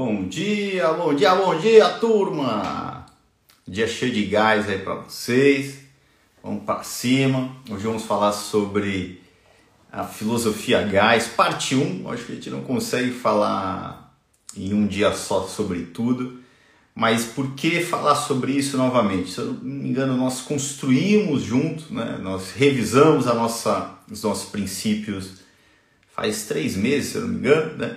Bom dia, bom dia, bom dia, turma! Dia cheio de gás aí para vocês. Vamos para cima. Hoje vamos falar sobre a filosofia gás, parte 1. Acho que a gente não consegue falar em um dia só sobre tudo. Mas por que falar sobre isso novamente? Se eu não me engano, nós construímos junto, né? nós revisamos a nossa, os nossos princípios faz três meses, se eu não me engano, né?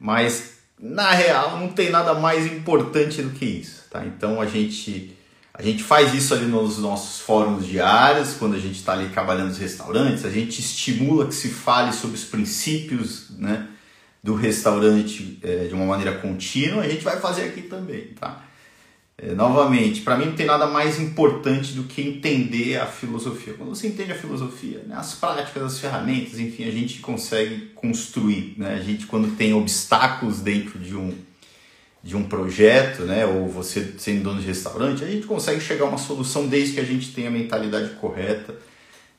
mas na real não tem nada mais importante do que isso, tá? Então a gente a gente faz isso ali nos nossos fóruns diários, quando a gente está ali trabalhando nos restaurantes, a gente estimula que se fale sobre os princípios, né, do restaurante é, de uma maneira contínua. A gente vai fazer aqui também, tá? É, novamente, para mim não tem nada mais importante do que entender a filosofia. Quando você entende a filosofia, né, as práticas, as ferramentas, enfim, a gente consegue construir. Né? A gente, quando tem obstáculos dentro de um, de um projeto, né, ou você sendo dono de restaurante, a gente consegue chegar a uma solução desde que a gente tenha a mentalidade correta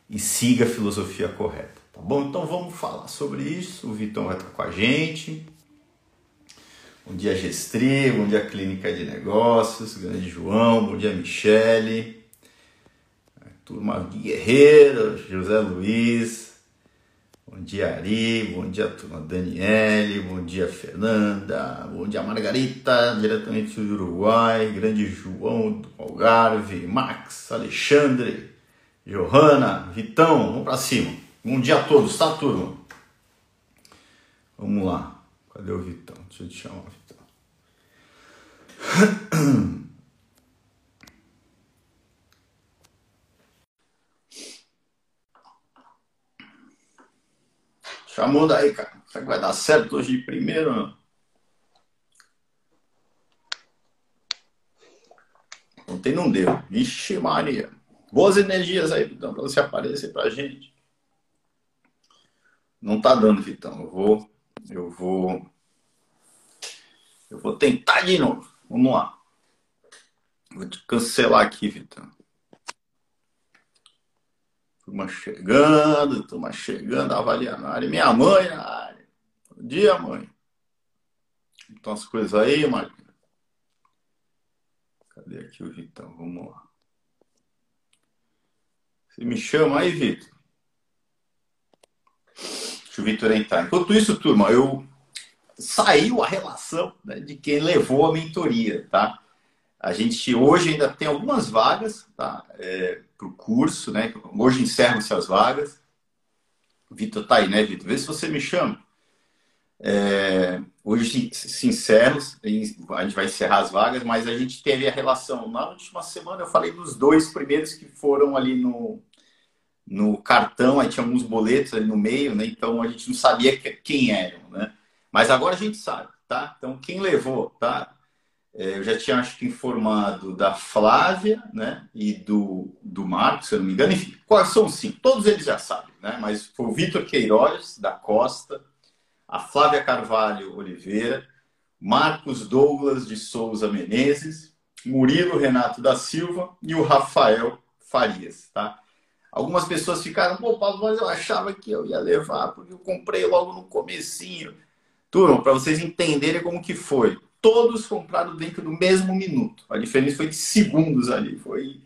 e siga a filosofia correta. Tá bom? Então vamos falar sobre isso. O Vitão vai estar com a gente. Bom dia, Gestri. Bom dia, Clínica de Negócios. Grande João. Bom dia, Michele. Turma Guerreiro. José Luiz. Bom dia, Ari. Bom dia, turma Daniele. Bom dia, Fernanda. Bom dia, Margarita, diretamente do Uruguai. Grande João do Algarve. Max, Alexandre, Johanna, Vitão. Vamos para cima. Bom dia a todos, tá, turma? Vamos lá. Cadê o Vitão? Deixa eu te chamar. Chamou daí, cara. Será que vai dar certo hoje de primeiro? Ontem não deu. Vixe, Maria. Boas energias aí, Vitão, pra você aparecer pra gente. Não tá dando, Vitão. Eu vou eu vou. Eu vou tentar de novo. Vamos lá. Vou te cancelar aqui, Vitor. Turma chegando, turma chegando, avaliando a área. Minha mãe na área. Bom dia, mãe. Então as coisas aí, Marquinhos. Cadê aqui o Vitão? Vamos lá. Você me chama aí, Vitor? Deixa o Vitor entrar. Enquanto isso, turma, eu saiu a relação né, de quem levou a mentoria, tá? A gente hoje ainda tem algumas vagas, tá? É, para o curso, né? Hoje encerram-se as vagas. Vitor tá aí, né, Vitor? Vê se você me chama. É, hoje se encerra, a gente vai encerrar as vagas, mas a gente teve a relação. Na última semana eu falei dos dois primeiros que foram ali no, no cartão, aí tinha alguns boletos ali no meio, né? Então a gente não sabia quem eram, né? Mas agora a gente sabe, tá? Então quem levou, tá? É, eu já tinha, acho que, informado da Flávia, né? E do, do Marcos, se eu não me engano. Enfim, quais são cinco? Todos eles já sabem, né? Mas foi o Vitor Queiroz, da Costa, a Flávia Carvalho Oliveira, Marcos Douglas de Souza Menezes, Murilo Renato da Silva e o Rafael Farias, tá? Algumas pessoas ficaram, pô, Paulo, mas eu achava que eu ia levar, porque eu comprei logo no comecinho. Turma, para vocês entenderem como que foi. Todos compraram dentro do mesmo minuto. A diferença foi de segundos ali. Foi,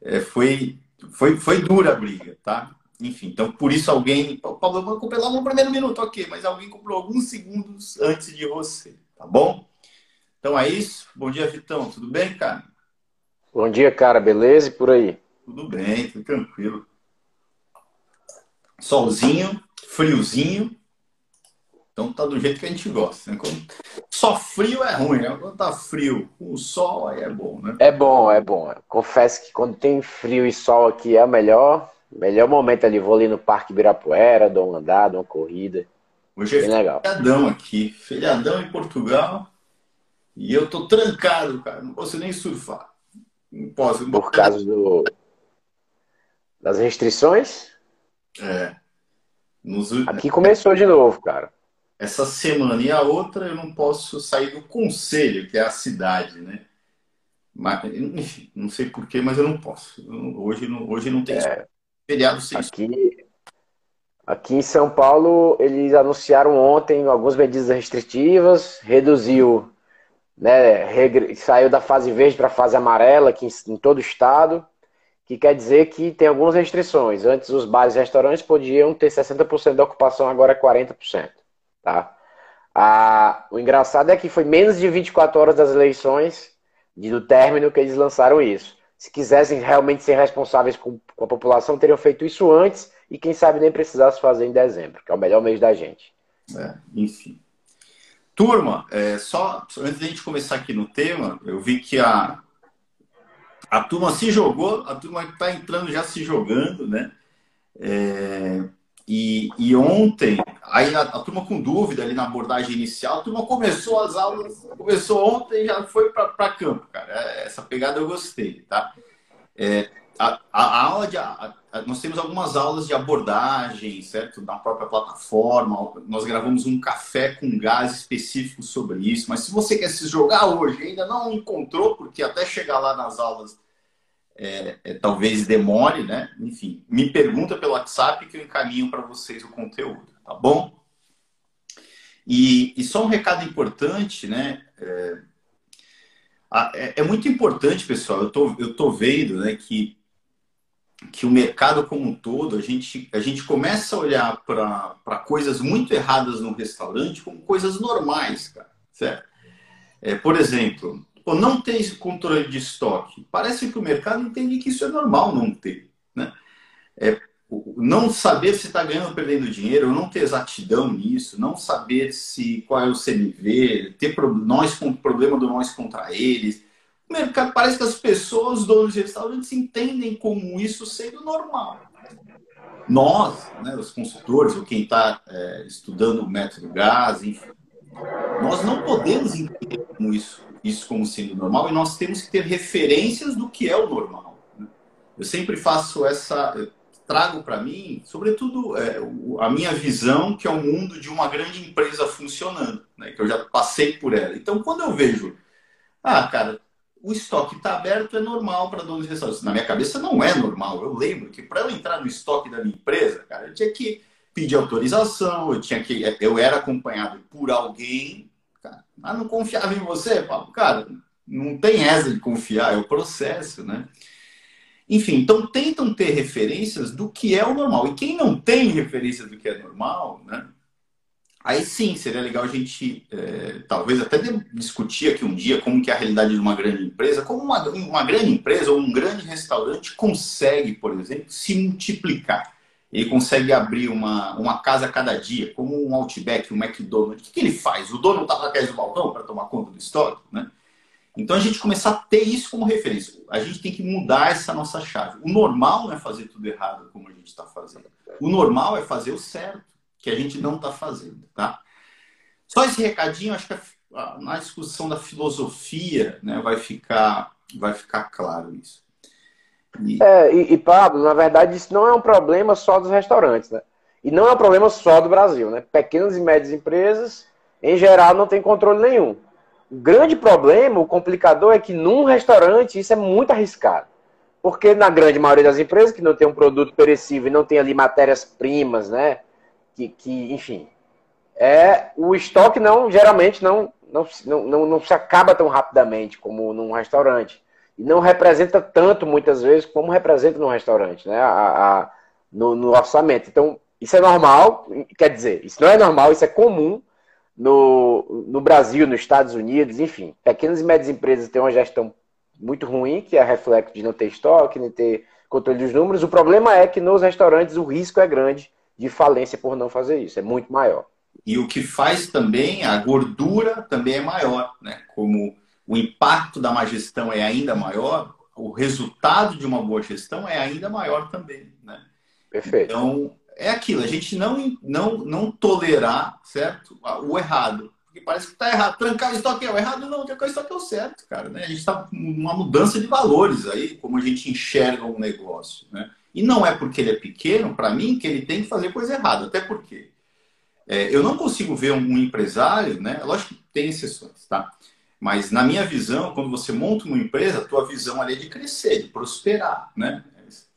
é, foi, foi, foi dura a briga, tá? Enfim, então por isso alguém. Paulo, eu comprei logo no primeiro minuto, ok, mas alguém comprou alguns segundos antes de você, tá bom? Então é isso. Bom dia, Vitão. Tudo bem, cara? Bom dia, cara. Beleza? E por aí? Tudo bem, tudo tranquilo. Solzinho, friozinho. Então tá do jeito que a gente gosta. Né? Quando... Só frio é ruim, né? Quando tá frio com o sol, aí é bom, né? É bom, é bom. Confesso que quando tem frio e sol aqui é o melhor. Melhor momento ali. Vou ali no Parque Ibirapuera, dou uma andada, uma corrida. Hoje é legal. feriadão aqui. Feriadão em Portugal. E eu tô trancado, cara. Não posso nem surfar. Não posso. Por causa do, das restrições? É. Nos... Aqui começou de novo, cara. Essa semana e a outra eu não posso sair do conselho, que é a cidade, né? Mas, enfim, não sei porquê, mas eu não posso. Hoje não, hoje não tem é, feriado sem aqui, Aqui em São Paulo, eles anunciaram ontem algumas medidas restritivas, reduziu, né, saiu da fase verde para a fase amarela aqui em, em todo o estado, que quer dizer que tem algumas restrições. Antes os bares e restaurantes podiam ter 60% da ocupação, agora é 40%. Tá? Ah, o engraçado é que foi menos de 24 horas das eleições, do término, que eles lançaram isso. Se quisessem realmente ser responsáveis com, com a população, teriam feito isso antes e quem sabe nem precisasse fazer em dezembro, que é o melhor mês da gente. É, enfim. Turma, é, só antes de a gente começar aqui no tema, eu vi que a, a turma se jogou, a turma está entrando já se jogando, né? É, e, e, ontem, aí a, a, turma com dúvida ali na abordagem inicial, a turma começou as aulas, começou ontem já foi para campo, cara. É, essa pegada eu gostei, tá? É, a, a, aula de. A, nós temos algumas aulas de abordagem, certo? Na própria plataforma. Nós gravamos um café com gás específico sobre isso. Mas se você quer se jogar hoje ainda não encontrou, porque até chegar lá nas aulas é, é, talvez demore, né? Enfim, me pergunta pelo WhatsApp que eu encaminho para vocês o conteúdo, tá bom? E, e só um recado importante, né? É, é, é muito importante, pessoal. Eu tô, eu tô vendo, né, que que o mercado como um todo, a gente, a gente começa a olhar para coisas muito erradas no restaurante como coisas normais, cara, certo? É, por exemplo, pô, não ter esse controle de estoque. Parece que o mercado entende que isso é normal não ter, né? É, não saber se está ganhando ou perdendo dinheiro, não ter exatidão nisso, não saber se qual é o CMV, ter pro, nós com problema do nós contra eles, mercado, parece que as pessoas, os donos de restaurantes, entendem como isso sendo normal. Nós, né, os consultores, ou quem está é, estudando o método gás, enfim, nós não podemos entender como isso, isso como sendo normal e nós temos que ter referências do que é o normal. Né? Eu sempre faço essa, trago para mim, sobretudo, é, a minha visão, que é o mundo de uma grande empresa funcionando, né, que eu já passei por ela. Então, quando eu vejo, ah, cara, o estoque está aberto é normal para donos de restaurantes. Na minha cabeça não é normal. Eu lembro que para eu entrar no estoque da minha empresa, cara, eu tinha que pedir autorização, eu tinha que eu era acompanhado por alguém, cara, mas não confiava em você, Paulo. Cara, não tem essa de confiar, é o processo, né? Enfim, então tentam ter referências do que é o normal. E quem não tem referências do que é normal, né? Aí sim, seria legal a gente, é, talvez até discutir aqui um dia como que é a realidade de uma grande empresa, como uma, uma grande empresa ou um grande restaurante consegue, por exemplo, se multiplicar. Ele consegue abrir uma, uma casa a cada dia, como um Outback, um McDonald's. O que, ele faz? O dono está atrás do balcão para tomar conta do estoque, né? Então a gente começar a ter isso como referência. A gente tem que mudar essa nossa chave. O normal não é fazer tudo errado como a gente está fazendo. O normal é fazer o certo que a gente não está fazendo, tá? Só esse recadinho, acho que a, na discussão da filosofia, né, vai ficar, vai ficar claro isso. E... É, e, e, Pablo, na verdade, isso não é um problema só dos restaurantes, né? E não é um problema só do Brasil, né? Pequenas e médias empresas, em geral, não tem controle nenhum. O grande problema, o complicador, é que num restaurante isso é muito arriscado. Porque na grande maioria das empresas que não tem um produto perecível e não tem ali matérias-primas, né? que, que enfim, é o estoque não geralmente não, não, não, não se acaba tão rapidamente como num restaurante e não representa tanto muitas vezes como representa num restaurante, né? A, a no, no, orçamento. Então isso é normal, quer dizer, isso não é normal, isso é comum no, no Brasil, nos Estados Unidos, enfim, pequenas e médias empresas têm uma gestão muito ruim, que é reflexo de não ter estoque, nem ter controle dos números. O problema é que nos restaurantes o risco é grande de falência por não fazer isso, é muito maior. E o que faz também, a gordura também é maior, né? Como o impacto da má gestão é ainda maior, o resultado de uma boa gestão é ainda maior também, né? Perfeito. Então, é aquilo, a gente não, não, não tolerar, certo? O errado. Porque parece que está errado. Trancar o estoque é o errado? Não, trancar o estoque é o certo, cara. Né? A gente está com uma mudança de valores aí, como a gente enxerga um negócio, né? E não é porque ele é pequeno, para mim, que ele tem que fazer coisa errada. Até porque é, eu não consigo ver um, empresário, né? Lógico que tem exceções, tá? Mas na minha visão, quando você monta uma empresa, a tua visão ali é de crescer, de prosperar, né?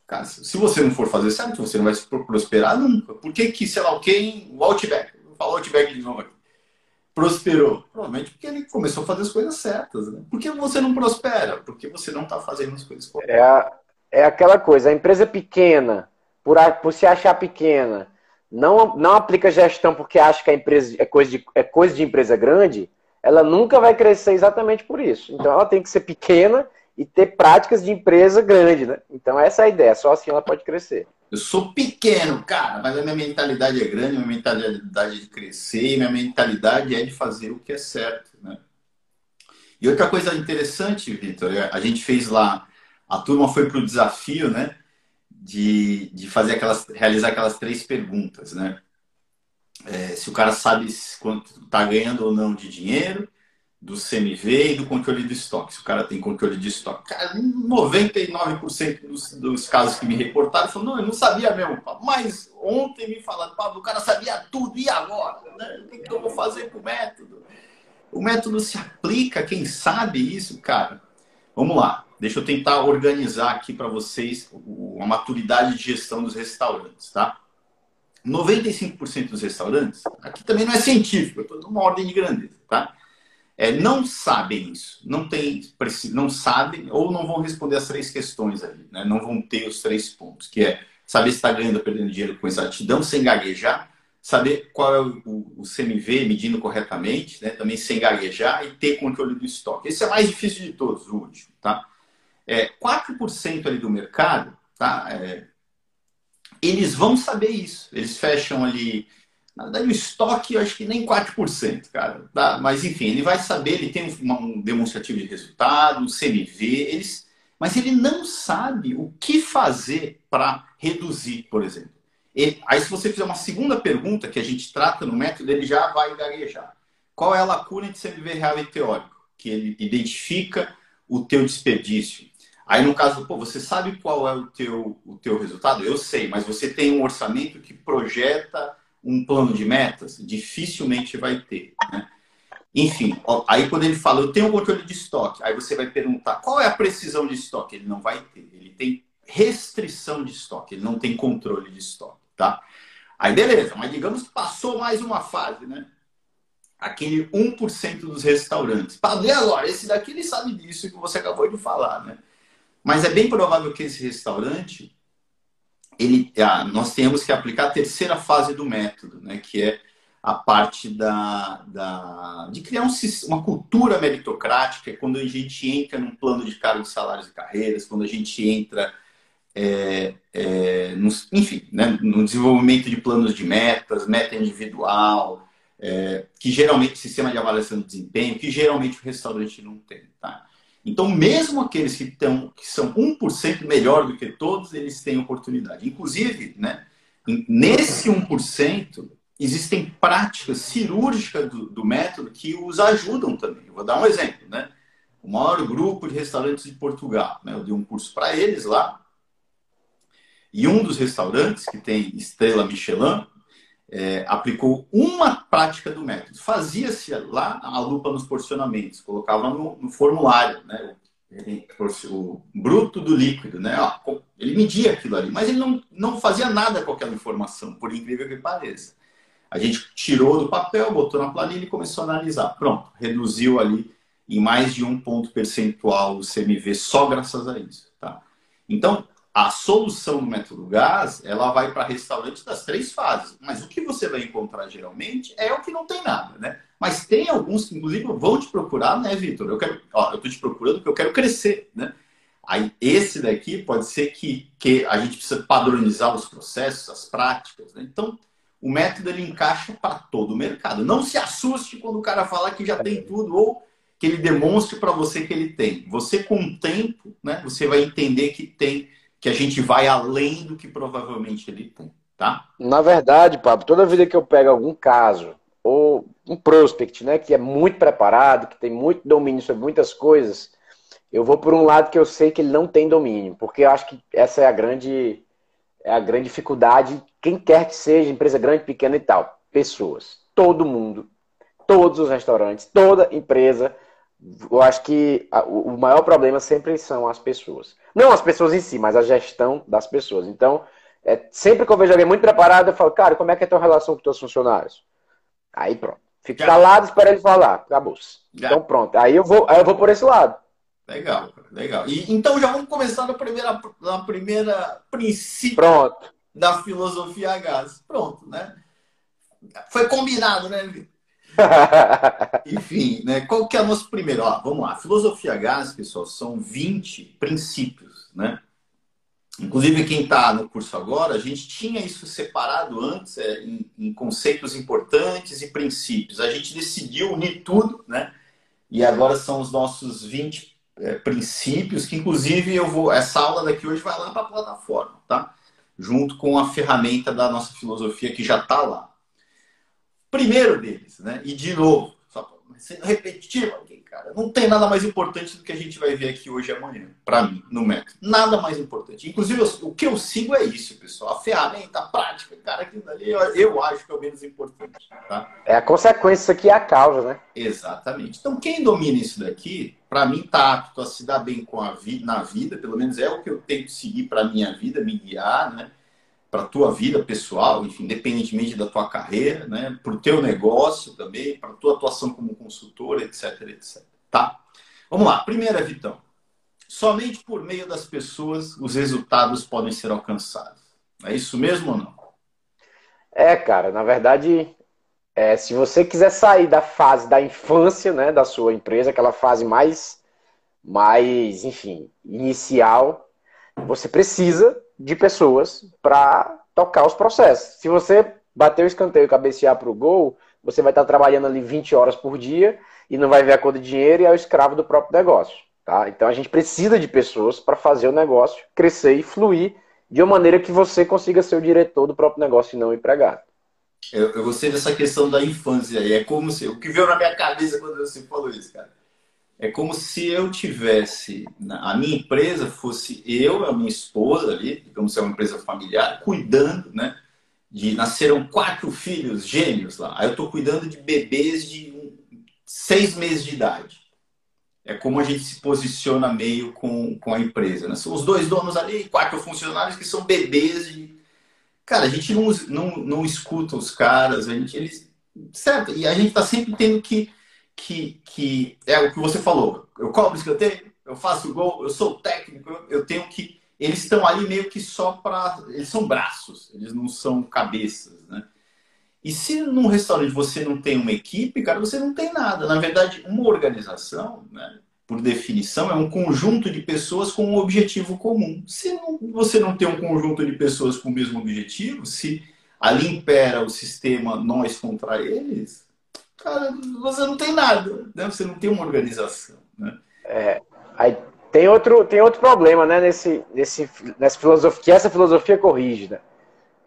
Cara, se você não for fazer certo, você não vai prosperar nunca. Por que que, sei lá, quem, o Outback, vou falar Outback de novo aqui, prosperou? Provavelmente porque ele começou a fazer as coisas certas, né? Por que você não prospera? Porque você não está fazendo as coisas corretas. É, a, é aquela coisa, a empresa pequena, por, por se achar pequena, não, não aplica gestão porque acha que a empresa é coisa, de, é coisa de empresa grande, ela nunca vai crescer exatamente por isso. Então ela tem que ser pequena e ter práticas de empresa grande, né? Então essa é a ideia, só assim ela pode crescer. Eu sou pequeno, cara, mas a minha mentalidade é grande, minha mentalidade é de crescer, e minha mentalidade é de fazer o que é certo, né? E outra coisa interessante, Vitor, é, a gente fez lá, a turma foi para o desafio, né? De, de fazer aquelas, realizar aquelas três perguntas, né? É, se o cara sabe quanto está ganhando ou não de dinheiro, do CMV e do controle de estoque. Se o cara tem controle de estoque. Cara, 99% dos, dos casos que me reportaram falaram, não, eu não sabia mesmo, mas ontem me falaram, Pablo, o cara sabia tudo, e agora? Né? O que eu vou fazer com o método? O método se aplica, quem sabe isso, cara? Vamos lá, deixa eu tentar organizar aqui para vocês a maturidade de gestão dos restaurantes, tá? 95% dos restaurantes, aqui também não é científico, eu estou numa ordem de grandeza, tá? é, não sabem isso, não tem, não sabem ou não vão responder as três questões ali, né? não vão ter os três pontos, que é saber se está ganhando ou perdendo dinheiro com exatidão, sem gaguejar, saber qual é o, o, CMV medindo corretamente, né? também sem gaguejar e ter controle do estoque. Esse é o mais difícil de todos, o último. Tá? É, 4% ali do mercado, tá? É, eles vão saber isso. Eles fecham ali na verdade, o estoque, eu acho que nem 4%, cara. Tá? Mas, enfim, ele vai saber, ele tem um demonstrativo de resultado, um CMV, eles... mas ele não sabe o que fazer para reduzir, por exemplo. Ele... aí, se você fizer uma segunda pergunta, que a gente trata no método, ele já vai gaguejar. Qual é a lacuna de CMV real e teórico? Que ele identifica o teu desperdício. Aí, no caso, pô, você sabe qual é o teu, o teu resultado? Eu sei, mas você tem um orçamento que projeta um plano de metas? Dificilmente vai ter. Né? Enfim, aí quando ele fala, eu tenho um controle de estoque, aí você vai perguntar qual é a precisão de estoque? Ele não vai ter. Ele tem restrição de estoque, ele não tem controle de estoque, tá? Aí beleza, mas digamos que passou mais uma fase, né? Aquele 1% dos restaurantes. Padre, agora, esse daqui ele sabe disso que você acabou de falar, né? Mas é bem provável que esse restaurante ele, ah, nós temos que aplicar a terceira fase do método, né, que é a parte da, da, de criar um, uma cultura meritocrática, é quando a gente entra num plano de cargos, salários e carreiras, quando a gente entra, é, é, enfim, né, no desenvolvimento de planos de metas, meta individual, é, que geralmente, sistema de avaliação de desempenho, que geralmente o restaurante não tem. Tá? Então, mesmo aqueles que, tão, que são 1% melhor do que todos, eles têm oportunidade. Inclusive, né, nesse 1%, existem práticas cirúrgicas do, do, método que os ajudam também. Eu vou dar um exemplo. Né? O maior grupo de restaurantes de Portugal. Né? Eu dei um curso para eles lá. E um dos restaurantes, que tem estrela Michelin, é, aplicou uma prática do método. Fazia-se lá a lupa nos porcionamentos, colocava no, no formulário, né? o bruto do líquido, né? Ele media aquilo ali, mas ele não, não fazia nada com aquela informação, por incrível que pareça. A gente tirou do papel, botou na planilha e começou a analisar. Pronto, reduziu ali em mais de um ponto percentual o CMV só graças a isso. Tá? Então, a solução do método gás, ela vai para restaurantes das três fases. Mas o que você vai encontrar geralmente é o que não tem nada, né? Mas tem alguns que, inclusive, vão te procurar, né, Vitor? Eu quero, ó, eu tô te procurando porque eu quero crescer, né? Aí, esse daqui pode ser que, que a gente precisa padronizar os processos, as práticas, né? Então, o método ele encaixa para todo o mercado. Não se assuste quando o cara falar que já tem tudo ou que ele demonstre para você que ele tem. Você, com o tempo, né, você vai entender que tem que a gente vai além do que provavelmente ele tem, tá? Na verdade, Pablo, toda vida que eu pego algum caso ou um prospect, né, que é muito preparado, que tem muito domínio sobre muitas coisas, eu vou por um lado que eu sei que ele não tem domínio, porque eu acho que essa é a grande é a grande dificuldade, quem quer que seja, empresa grande, pequena e tal, pessoas, todo mundo, todos os restaurantes, toda empresa, eu acho que o maior problema sempre são as pessoas. Não as pessoas em si, mas a gestão das pessoas. Então, é, sempre que eu vejo alguém muito preparado, eu falo, cara, como é que é a tua relação com teus funcionários? Aí pronto. Fica calado, espera ele falar. Acabou-se. Então pronto. Aí eu vou, aí eu vou por esse lado. Legal, legal. E, então já vamos começar na primeira, na primeira princípio pronto. da filosofia gás. Pronto, né? Foi combinado, né, Vitor? Enfim, né? Qual que é o nosso primeiro? Ó, vamos lá. Filosofia gás, pessoal, são 20 princípios, né? Inclusive, quem está no curso agora, a gente tinha isso separado antes é, em, em, conceitos importantes e princípios. A gente decidiu unir tudo, né? E agora são os nossos 20 é, princípios, que inclusive eu vou. Essa aula daqui hoje vai lá para a plataforma, tá? Junto com a ferramenta da nossa filosofia que já está lá. Primeiro deles, né? E de novo, sendo repetitivo aqui, cara. Não tem nada mais importante do que a gente vai ver aqui hoje e amanhã, para mim, no método. Nada mais importante. Inclusive, o que eu sigo é isso, pessoal. A ferramenta, a prática, cara, aquilo ali eu, eu acho que é o menos importante. Tá? É a consequência, aqui é a causa, né? Exatamente. Então, quem domina isso daqui, para mim, tá apto a se dar bem com a vida, na vida, pelo menos é o que eu tento seguir para minha vida, me guiar, né? Para a tua vida pessoal, enfim, independentemente da tua carreira, né, para o teu negócio também, para a tua atuação como consultor, etc, etc. Tá? Vamos lá. Primeira, Vitão. Somente por meio das pessoas os resultados podem ser alcançados. É isso mesmo ou não? É, cara. Na verdade, é, se você quiser sair da fase da infância, né, da sua empresa, aquela fase mais, mais, enfim, inicial, você precisa de pessoas para tocar os processos. Se você bater o escanteio e cabecear para o gol, você vai estar trabalhando ali 20 horas por dia e não vai ver a cor de dinheiro e é o escravo do próprio negócio. Tá? Então a gente precisa de pessoas para fazer o negócio crescer e fluir de uma maneira que você consiga ser o diretor do próprio negócio e não empregado. Eu, eu gostei dessa questão da infância. É como se. O que veio na minha cabeça quando você falou isso, cara é como se eu tivesse, a minha empresa fosse eu, a minha esposa ali, digamos, é uma empresa familiar, cuidando, né? De nasceram quatro filhos gêmeos lá. Aí eu estou cuidando de bebês de seis meses de idade. É como a gente se posiciona meio com, com a empresa. Né? São os dois donos ali, quatro funcionários que são bebês de. Cara, a gente não, não, não escuta os caras, a gente, eles. Certo? E a gente está sempre tendo que que, que é o que você falou. Eu cobro escanteio, eu faço gol, eu sou técnico, eu tenho que. Eles estão ali meio que só para. Eles são braços, eles não são cabeças, né? E se num restaurante você não tem uma equipe, cara, você não tem nada. Na verdade, uma organização, né, por definição, é um conjunto de pessoas com um objetivo comum. Se não, você não tem um conjunto de pessoas com o mesmo objetivo, se ali impera o sistema nós contra eles, cara, você não tem nada, né? Você não tem uma organização, né? É, aí tem outro, tem outro problema, né, nesse, nesse, nessa filosofia, que essa filosofia corrige, né?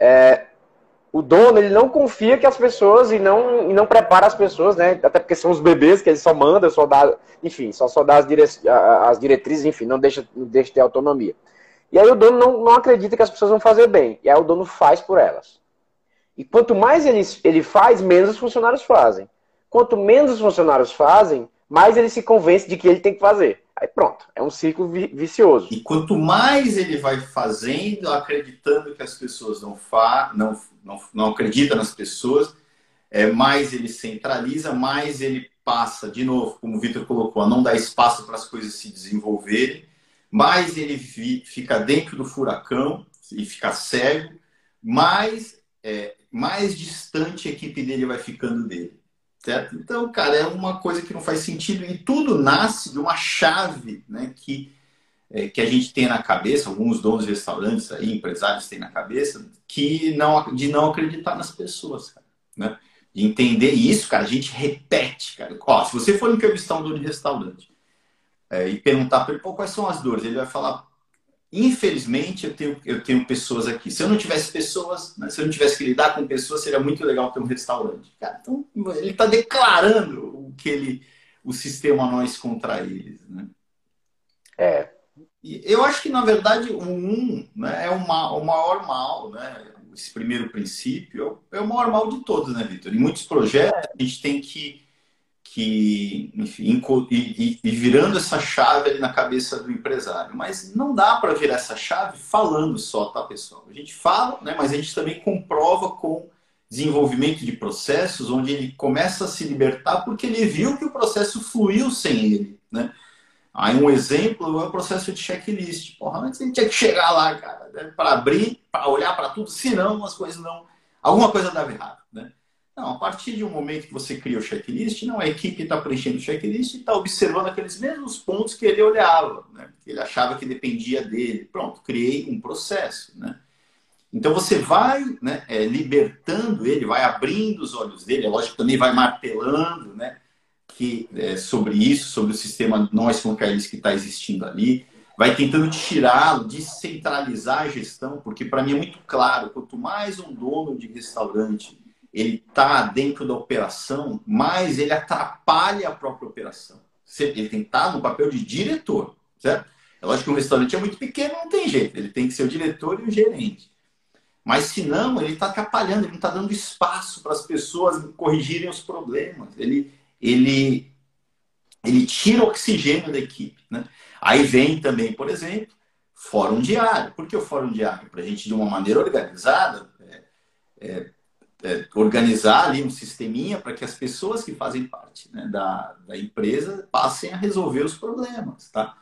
É, o dono, ele não confia que as pessoas e não, e não prepara as pessoas, né? Até porque são os bebês que ele só manda, só dá, enfim, só, só dá as, dire, as diretrizes, enfim, não deixa, não deixa ter autonomia. E aí o dono não, não acredita que as pessoas vão fazer bem. E aí o dono faz por elas. E quanto mais ele, ele faz, menos os funcionários fazem. Quanto menos os funcionários fazem, mais ele se convence de que ele tem que fazer. Aí pronto, é um ciclo vicioso. E quanto mais ele vai fazendo, acreditando que as pessoas não, fa não, não, não acreditam nas pessoas, é, mais ele centraliza, mais ele passa, de novo, como o Vitor colocou, a não dar espaço para as coisas se desenvolverem, mais ele fica dentro do furacão e fica cego, mais, é, mais distante a equipe dele vai ficando dele. Certo? Então, cara, é uma coisa que não faz sentido e tudo nasce de uma chave né, que, é, que a gente tem na cabeça, alguns donos de restaurantes aí, empresários têm na cabeça, que não, de não acreditar nas pessoas, cara, né? De entender isso, cara, a gente repete, cara. Ó, se você for entrevistar um dono de restaurante é, e perguntar para ele, quais são as dores, ele vai falar, Infelizmente, eu tenho, eu tenho pessoas aqui. Se eu não tivesse pessoas, né, se eu não tivesse que lidar com pessoas, seria muito legal ter um restaurante. Cara, então, ele está declarando o que ele, o sistema nós contra eles. Né? É. E eu acho que, na verdade, o um né, é o, mal, o maior mal, né? esse primeiro princípio, é o maior mal de todos, né, Vitor? Em muitos projetos, a gente tem que que enfim, e, e, virando essa chave ali na cabeça do empresário. Mas não dá para virar essa chave falando só, tá, pessoal? A gente fala, né, mas a gente também comprova com desenvolvimento de processos, onde ele começa a se libertar porque ele viu que o processo fluiu sem ele, né? Aí um exemplo é o processo de checklist. Porra, antes a gente tinha que chegar lá, cara, né, para abrir, para olhar para tudo, senão as coisas não... Alguma coisa dava errado? Não, a partir de um momento que você cria o checklist, não, a equipe está preenchendo o checklist e está observando aqueles mesmos pontos que ele olhava, né? que ele achava que dependia dele. Pronto, criei um processo. Né? Então você vai né, é, libertando ele, vai abrindo os olhos dele, é lógico que também vai martelando né, que, é, sobre isso, sobre o sistema nós com que está existindo ali, vai tentando tirá-lo, descentralizar a gestão, porque para mim é muito claro, quanto mais um dono de restaurante ele está dentro da operação, mas ele atrapalha a própria operação. Ele tem que estar tá no papel de diretor, certo? É lógico que um restaurante é muito pequeno, não tem jeito. Ele tem que ser o diretor e o gerente. Mas se não, ele está atrapalhando, ele não está dando espaço para as pessoas corrigirem os problemas. Ele, ele, ele tira oxigênio da equipe. Né? Aí vem também, por exemplo, fórum diário. Por que o fórum diário? Para a gente, de uma maneira organizada, é, é, é, organizar ali um sisteminha para que as pessoas que fazem parte né, da, da empresa passem a resolver os problemas, tá?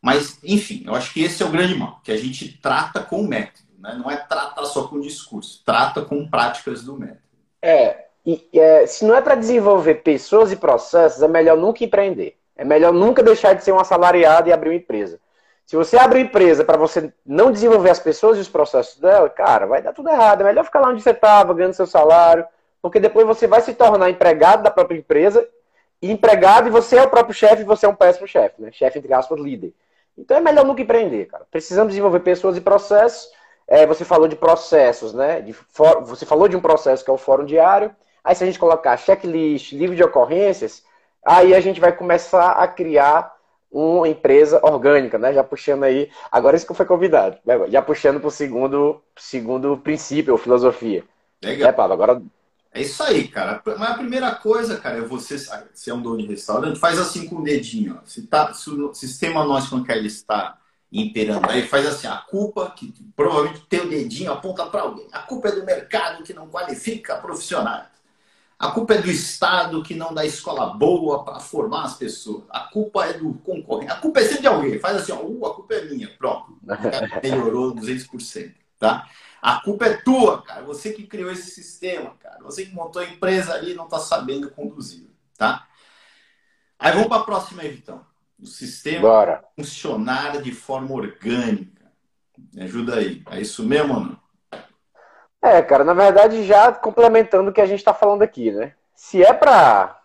Mas, enfim, eu acho que esse é o grande mal, que a gente trata com o método, né? Não é tratar só com discurso, trata com práticas do método. É, e é, se não é para desenvolver pessoas e processos, é melhor nunca empreender. É melhor nunca deixar de ser um assalariado e abrir uma empresa. Se você abre uma empresa para você não desenvolver as pessoas e os processos dela, cara, vai dar tudo errado. É melhor ficar lá onde você estava, ganhando seu salário, porque depois você vai se tornar empregado da própria empresa, e empregado e você é o próprio chefe e você é um péssimo chefe, né? Chefe, entre aspas, líder. Então é melhor nunca empreender, cara. Precisamos desenvolver pessoas e processos. É, você falou de processos, né? De for... Você falou de um processo que é o fórum diário. Aí se a gente colocar checklist, livro de ocorrências, aí a gente vai começar a criar uma empresa orgânica, né? Já puxando aí, agora isso que foi convidado, né? já puxando para o segundo, segundo princípio, ou filosofia. Legal. É, Pablo, agora... É isso aí, cara. Mas a primeira coisa, cara, é você, se é um dono de restaurante, faz assim com o dedinho. Ó. Se, tá, se o sistema nós com que ele está imperando, aí faz assim, a culpa, que provavelmente tem o dedinho aponta para alguém. A culpa é do mercado que não qualifica profissionais. A culpa é do Estado que não dá escola boa para formar as pessoas. A culpa é do concorrente. A culpa é sempre de alguém. Faz assim, ó, uh, a culpa é minha. Pronto. Melhorou 200%. Tá? A culpa é tua, cara. Você que criou esse sistema, cara. Você que montou a empresa ali e não está sabendo conduzir. Tá? Aí vamos para a próxima, Evitão. O sistema Bora. funcionar de forma orgânica. Me ajuda aí. É isso mesmo, mano? É, cara, na verdade, já complementando o que a gente está falando aqui, né? Se é para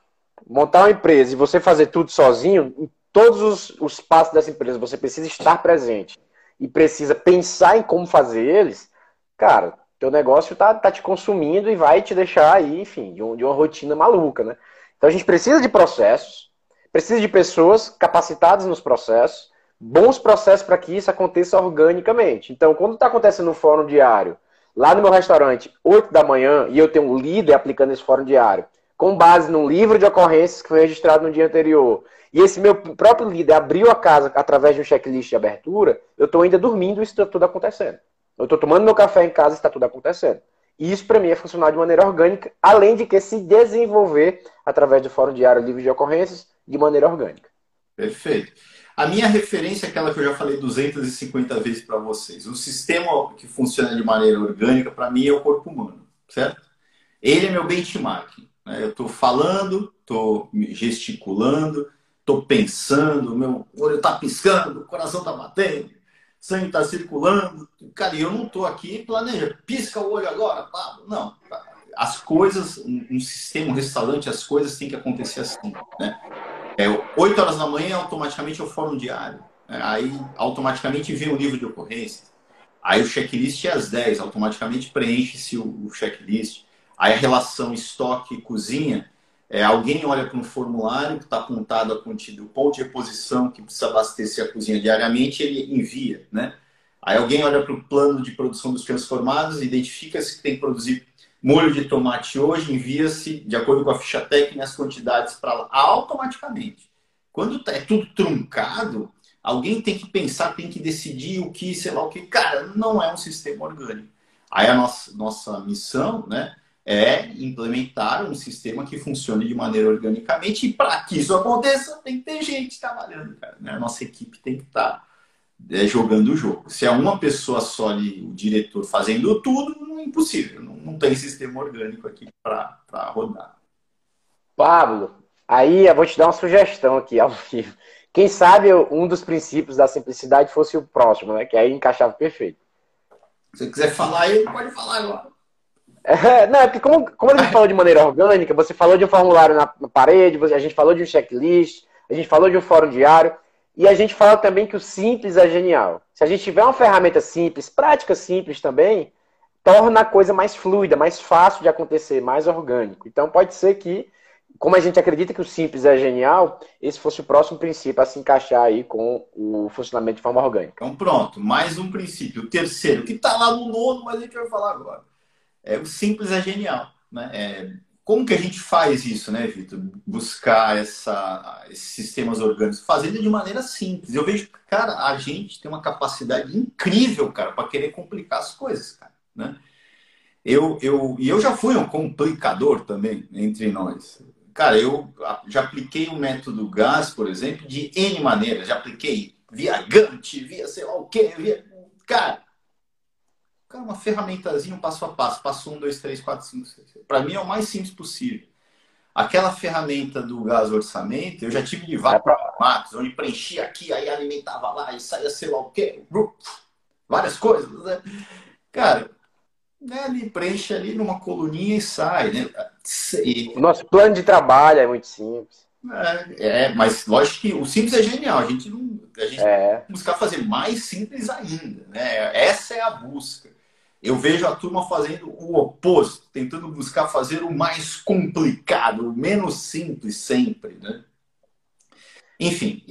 montar uma empresa e você fazer tudo sozinho, em todos os, os passos dessa empresa você precisa estar presente e precisa pensar em como fazer eles, cara, teu negócio tá, tá te consumindo e vai te deixar aí, enfim, de, um, de uma rotina maluca, né? Então a gente precisa de processos, precisa de pessoas capacitadas nos processos, bons processos para que isso aconteça organicamente. Então, quando está acontecendo no fórum diário, lá no meu restaurante, 8 da manhã, e eu tenho um líder aplicando esse fórum diário, com base num livro de ocorrências que foi registrado no dia anterior, e esse meu próprio líder abriu a casa através de um checklist de abertura, eu estou ainda dormindo e está tudo acontecendo. Eu estou tomando meu café em casa e está tudo acontecendo. E isso para mim é funcionar de maneira orgânica, além de que se desenvolver através do fórum diário livre de ocorrências de maneira orgânica. Perfeito. A minha referência é aquela que eu já falei 250 vezes para vocês. O sistema que funciona de maneira orgânica, para mim, é o corpo humano, certo? Ele é meu benchmark. Né? Eu estou falando, estou gesticulando, estou pensando, meu olho está piscando, o coração está batendo, sangue está circulando. Cara, eu não estou aqui planeja, pisca o olho agora, Pablo. Não. As coisas, um sistema, um restaurante, as coisas têm que acontecer assim, né? É, 8 horas da manhã, automaticamente é o fórum diário. É, aí, automaticamente vem o livro de ocorrência. Aí, o checklist é às 10, automaticamente preenche-se o, o, checklist. Aí, a relação estoque-cozinha, é, alguém olha para um formulário que está apontado a quantidade, o ponto de reposição que precisa abastecer a cozinha diariamente, ele envia, né? Aí alguém olha para o plano de produção dos transformados, identifica se tem que produzir molho de tomate hoje envia-se, de acordo com a ficha técnica, as quantidades para lá automaticamente. Quando tá, é tudo truncado, alguém tem que pensar, tem que decidir o que, sei lá o que. Cara, não é um sistema orgânico. Aí a nossa, nossa missão né, é implementar um sistema que funcione de maneira organicamente. E para que isso aconteça, tem que ter gente trabalhando, cara. Né? A nossa equipe tem que estar tá, é, jogando o jogo. Se é uma pessoa só ali, o diretor, fazendo tudo, é impossível. Não, não tem sistema orgânico aqui para rodar. Pablo, aí eu vou te dar uma sugestão aqui ao vivo. Quem sabe um dos princípios da simplicidade fosse o próximo, né? Que aí encaixava perfeito. Se você quiser falar aí, pode falar agora. É, não, é porque como, como gente falou de maneira orgânica, você falou de um formulário na, na parede, a gente falou de um checklist, a gente falou de um fórum diário, e a gente fala também que o simples é genial. Se a gente tiver uma ferramenta simples, prática simples também, torna a coisa mais fluida, mais fácil de acontecer, mais orgânico. Então pode ser que, como a gente acredita que o simples é genial, esse fosse o próximo princípio a se encaixar aí com o funcionamento de forma orgânica. Então pronto, mais um princípio. O terceiro, que está lá no nono, mas a gente vai falar agora. É, o simples é genial. Né? É, como que a gente faz isso, né, Vitor? Buscar essa, esses sistemas orgânicos, fazendo de maneira simples. Eu vejo, cara, a gente tem uma capacidade incrível, cara, para querer complicar as coisas, cara, né? Eu, eu, e eu já fui um complicador também entre nós. Cara, eu já apliquei o método GAS, por exemplo, de N maneiras. Já apliquei via Gantt, via sei lá o quê, via... Cara, Cara, uma ferramentazinha, um passo a passo. Passo um, dois, três, quatro, cinco, seis. Para mim é o mais simples possível. Aquela ferramenta do gás orçamento, eu já tive de vários formatos, onde preenchia aqui, aí alimentava lá, e saía sei lá o quê. Várias coisas, né? Cara, né, ali, preenche ali numa coluninha e sai, né? E... O nosso plano de trabalho é muito simples. É, é, mas lógico que o simples é genial. A gente não, a gente é. buscar fazer mais simples ainda, né? Essa é a busca. Eu vejo a turma fazendo o oposto, tentando buscar fazer o mais complicado, o menos simples sempre, né? Enfim,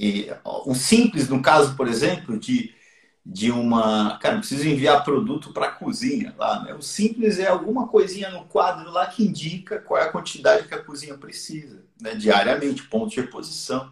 o simples, no caso, por exemplo, de, de uma. Cara, preciso enviar produto para a cozinha lá, né? O simples é alguma coisinha no quadro lá que indica qual é a quantidade que a cozinha precisa, né? Diariamente, ponto de reposição.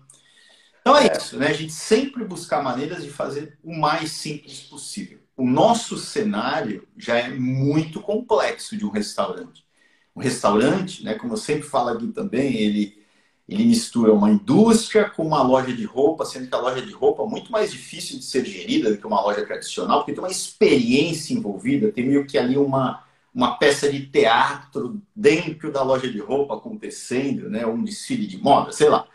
Então é, é isso, né? A gente sempre buscar maneiras de fazer o mais simples possível o nosso cenário já é muito complexo de um restaurante. Um restaurante, né, como eu sempre falo aqui também, ele, ele mistura uma indústria com uma loja de roupa, sendo que a loja de roupa é muito mais difícil de ser gerida do que uma loja tradicional, porque tem uma experiência envolvida, tem meio que ali uma, uma peça de teatro dentro da loja de roupa acontecendo, né, um desfile de moda, sei lá.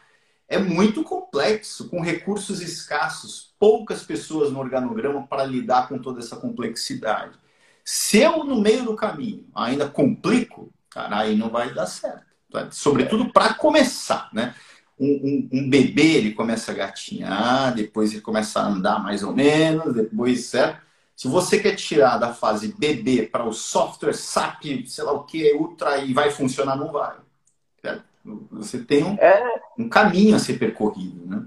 É muito complexo, com recursos escassos poucas pessoas no organograma para lidar com toda essa complexidade. Se eu, no meio do caminho, ainda complico, cara, aí não vai dar certo. Tá? Sobretudo para começar, né? Um, um, um, bebê, ele começa a gatinhar, depois ele começa a andar mais ou menos, depois, certo? Se você quer tirar da fase bebê para o software SAP, sei lá o que, ultra, e vai funcionar, não vai. Você tem um, é... um caminho a ser percorrido, né?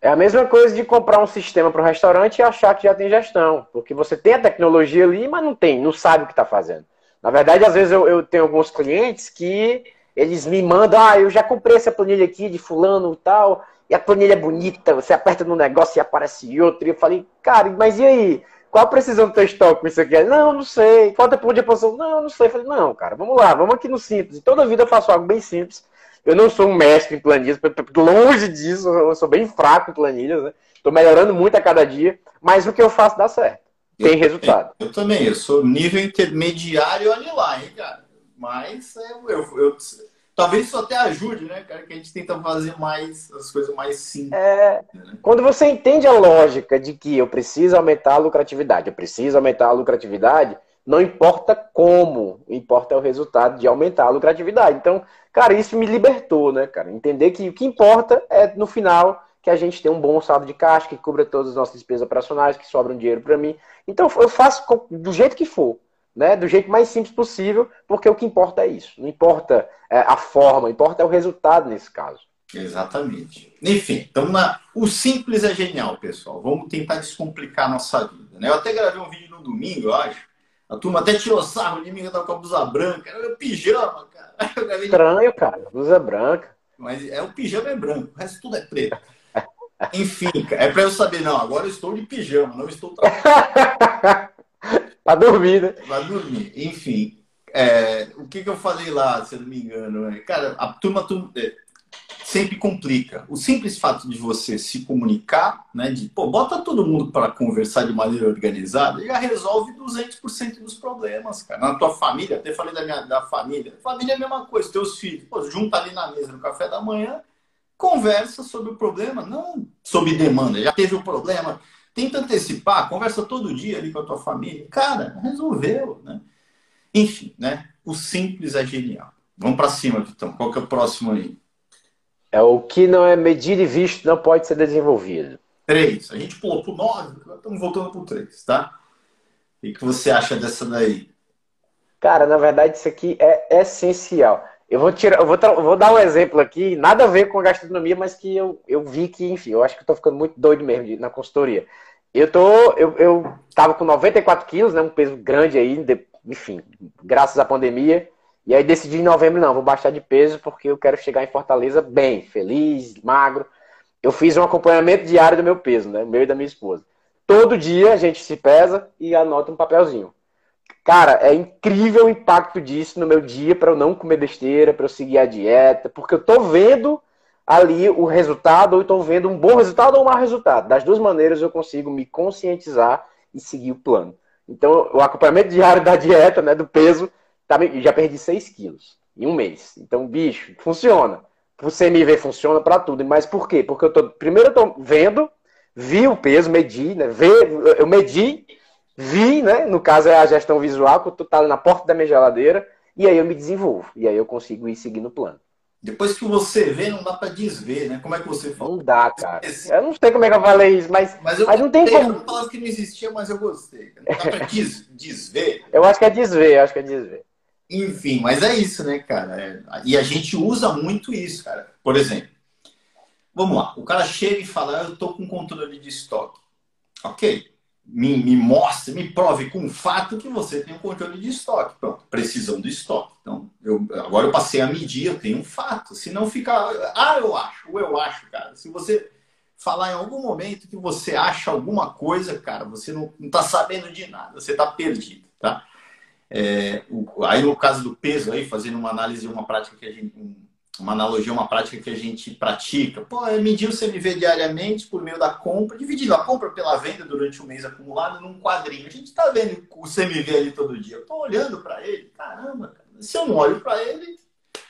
É a mesma coisa de comprar um sistema para o restaurante e achar que já tem gestão. Porque você tem a tecnologia ali, mas não tem, não sabe o que está fazendo. Na verdade, às vezes eu, eu, tenho alguns clientes que eles me mandam, ah, eu já comprei essa planilha aqui de fulano e tal, e a planilha é bonita, você aperta no negócio e aparece outro. E eu falei, cara, mas e aí? Qual a precisão do teu estoque com isso aqui? Não, não sei. Falta ponto de posição? Não, não sei. Eu falei, não, cara, vamos lá, vamos aqui no simples. E toda vida eu faço algo bem simples eu não sou um mestre em planilhas, longe disso, eu sou bem fraco em planilhas, né? Estou melhorando muito a cada dia, mas o que eu faço dá certo. Tem eu resultado. eu também, eu sou nível intermediário, olha lá, hein, cara. Mas eu, eu, eu, talvez isso até ajude, né, cara? Que a gente tenta fazer mais as coisas mais simples. É, né? Quando você entende a lógica de que eu preciso aumentar a lucratividade, eu preciso aumentar a lucratividade, não importa como, importa é o resultado de aumentar a lucratividade. Então, cara, isso me libertou, né, cara? Entender que o que importa é, no final, que a gente tem um bom saldo de caixa, que cubra todas as nossas despesas operacionais, que sobra um dinheiro para mim. Então, eu faço do jeito que for, né? Do jeito mais simples possível, porque o que importa é isso. Não importa é, a forma, importa é o resultado nesse caso. Exatamente. Enfim, então na... o simples é genial, pessoal. Vamos tentar descomplicar a nossa vida. Né? Eu até gravei um vídeo no domingo, eu acho, A turma até tirou sarro de mim que eu tava com a blusa branca. Era meu pijama, cara. Estranho, cara. Blusa branca. Mas é o pijama é branco, o resto tudo é preto. Enfim, é para eu saber, não, agora eu estou de pijama, não estou trabalhando. para dormir, né? Para dormir. Enfim, é, o que, que eu falei lá, se eu não me engano? É, cara, a turma, é, sempre complica. O simples fato de você se comunicar, né, de, pô, bota todo mundo para conversar de maneira organizada, já resolve 200% dos problemas, cara. Na tua família, até falei da minha da família. Família é a mesma coisa, teus filhos, pô, junta ali na mesa no café da manhã, conversa sobre o problema, não sobre demanda. Já teve o problema, tenta antecipar, conversa todo dia ali com a tua família. Cara, resolveu, né? Enfim, né? O simples é genial. Vamos para cima, Vitão. Qual que é o próximo aí? É o que não é medido e visto não pode ser desenvolvido. Três. A gente pulou pro nove, estamos voltando pro três, tá? O que você acha dessa daí? Cara, na verdade, isso aqui é essencial. Eu vou tirar, eu vou, eu vou dar um exemplo aqui, nada a ver com a gastronomia, mas que eu, eu vi que, enfim, eu acho que eu tô ficando muito doido mesmo na consultoria. Eu tô, eu, eu tava com 94 quilos, né, um peso grande aí, enfim, graças à pandemia. E aí decidi em novembro, não, vou baixar de peso porque eu quero chegar em Fortaleza bem, feliz, magro. Eu fiz um acompanhamento diário do meu peso, né? Meu e da minha esposa. Todo dia a gente se pesa e anota um papelzinho. Cara, é incrível o impacto disso no meu dia para eu não comer besteira, para eu seguir a dieta, porque eu tô vendo ali o resultado, ou estou vendo um bom resultado ou um mau resultado. Das duas maneiras eu consigo me conscientizar e seguir o plano. Então, o acompanhamento diário da dieta, né, do peso, Tá, já perdi 6 quilos em um mês. Então, bicho, funciona. O CMV funciona para tudo. Mas por quê? Porque eu tô. Primeiro eu tô vendo, vi o peso, medi, né? eu medi, vi, né? No caso é a gestão visual, que eu tô tá na porta da minha geladeira, e aí eu me desenvolvo. E aí eu consigo ir seguindo o plano. Depois que você vê, não dá para desver, né? Como é que você fala? Não dá, cara. Eu não sei como é que eu falei isso, mas, mas, eu mas não tem como. Eu não falava que não existia, mas eu gostei. Não dá pra des, desver. Eu acho que é desver, eu acho que é desver. Enfim, mas é isso, né, cara? É... E a gente usa muito isso, cara. Por exemplo, vamos lá, o cara chega e fala, eu tô com controle de estoque. Ok, me, me mostre, me prove com fato que você tem um controle de estoque. Pronto, precisão do estoque. Então, eu, agora eu passei a medir, eu tenho um fato. Se não fica, ah, eu acho, ou eu acho, cara. Se você falar em algum momento que você acha alguma coisa, cara, você não, não tá sabendo de nada, você tá perdido, tá? É, o, aí no caso do peso, aí fazendo uma análise, uma prática que a gente, uma analogia, uma prática que a gente pratica, pô, é medir o CMV diariamente por meio da compra, dividindo a compra pela venda durante o mês acumulado num quadrinho. A gente está vendo o CMV ali todo dia. Eu tô olhando para ele, caramba, cara. se eu não olho para ele,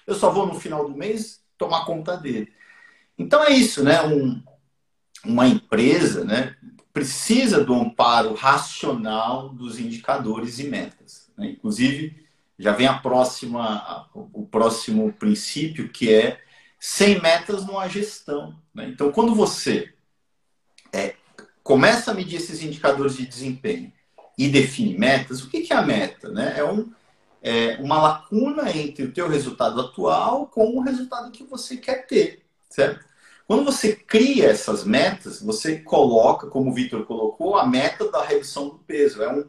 eu só vou no final do mês tomar conta dele. Então é isso, né? Um, uma empresa, né, precisa do amparo racional dos indicadores e metas. Né? Inclusive, já vem a próxima, o próximo princípio, que é sem metas não há gestão. Né? Então, quando você é, começa a medir esses indicadores de desempenho e define metas, o que, é a meta? Né? É, um, é uma lacuna entre o teu resultado atual com o resultado que você quer ter, certo? Quando você cria essas metas, você coloca, como o Vitor colocou, a meta da redução do peso. É um,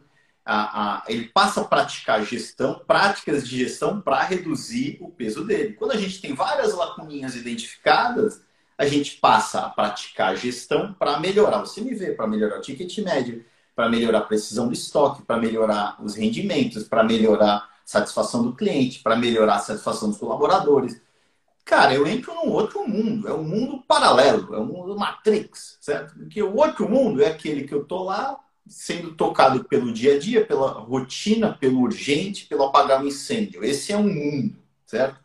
a, a, ele passa a praticar gestão, práticas de gestão para reduzir o peso dele. Quando a gente tem várias lacuninhas identificadas, a gente passa a praticar gestão para melhorar o CMV, para melhorar o ticket médio, para melhorar a precisão do estoque, para melhorar os rendimentos, para melhorar a satisfação do cliente, para melhorar a satisfação dos colaboradores. Cara, eu entro num outro mundo, é um mundo paralelo, é um mundo Matrix, certo? Porque o outro mundo é aquele que eu tô lá sendo tocado pelo dia a dia, pela rotina, pelo urgente, pelo apagar um incêndio. Esse é um mundo, certo?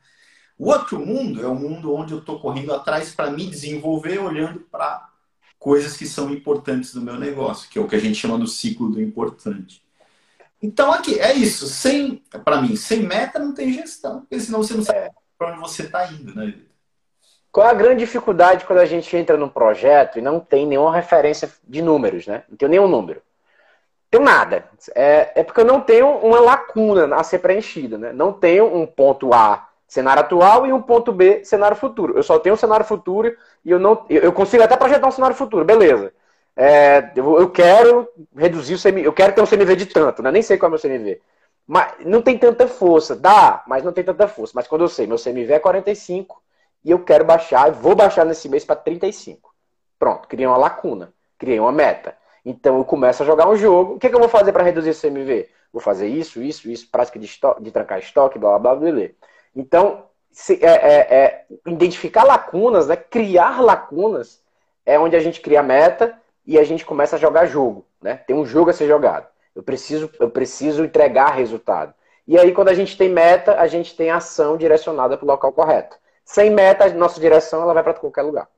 O outro mundo é o um mundo onde eu estou correndo atrás para me desenvolver, olhando para coisas que são importantes no meu negócio, que é o que a gente chama do ciclo do importante. Então aqui é isso. Sem, para mim, sem meta não tem gestão, porque senão você não sabe é. para onde você está indo, né? Qual é a grande dificuldade quando a gente entra num projeto e não tem nenhuma referência de números, né? Não tem nenhum número tenho nada. É, é porque eu não tenho uma lacuna a ser preenchida, né? Não tenho um ponto A, cenário atual, e um ponto B, cenário futuro. Eu só tenho um cenário futuro e eu não. Eu consigo até projetar um cenário futuro, beleza. é, eu, eu, quero reduzir o CMV, eu quero ter um CMV de tanto, né? Nem sei qual é o meu CMV. Mas não tem tanta força. Dá, mas não tem tanta força. Mas quando eu sei, meu CMV é 45 e eu quero baixar, vou baixar nesse mês para 35. Pronto, criei uma lacuna, criei uma meta. Então eu começo a jogar um jogo. O que, é que eu vou fazer para reduzir esse CMV? Vou fazer isso, isso, isso, prática de, de trancar estoque, blá, blá, blá, blá. Então, se, é, é, é, identificar lacunas, né? criar lacunas, é onde a gente cria meta e a gente começa a jogar jogo. Né? Tem um jogo a ser jogado. Eu preciso, eu preciso entregar resultado. E aí, quando a gente tem meta, a gente tem ação direcionada para o local correto. Sem meta, a nossa direção ela vai para qualquer lugar.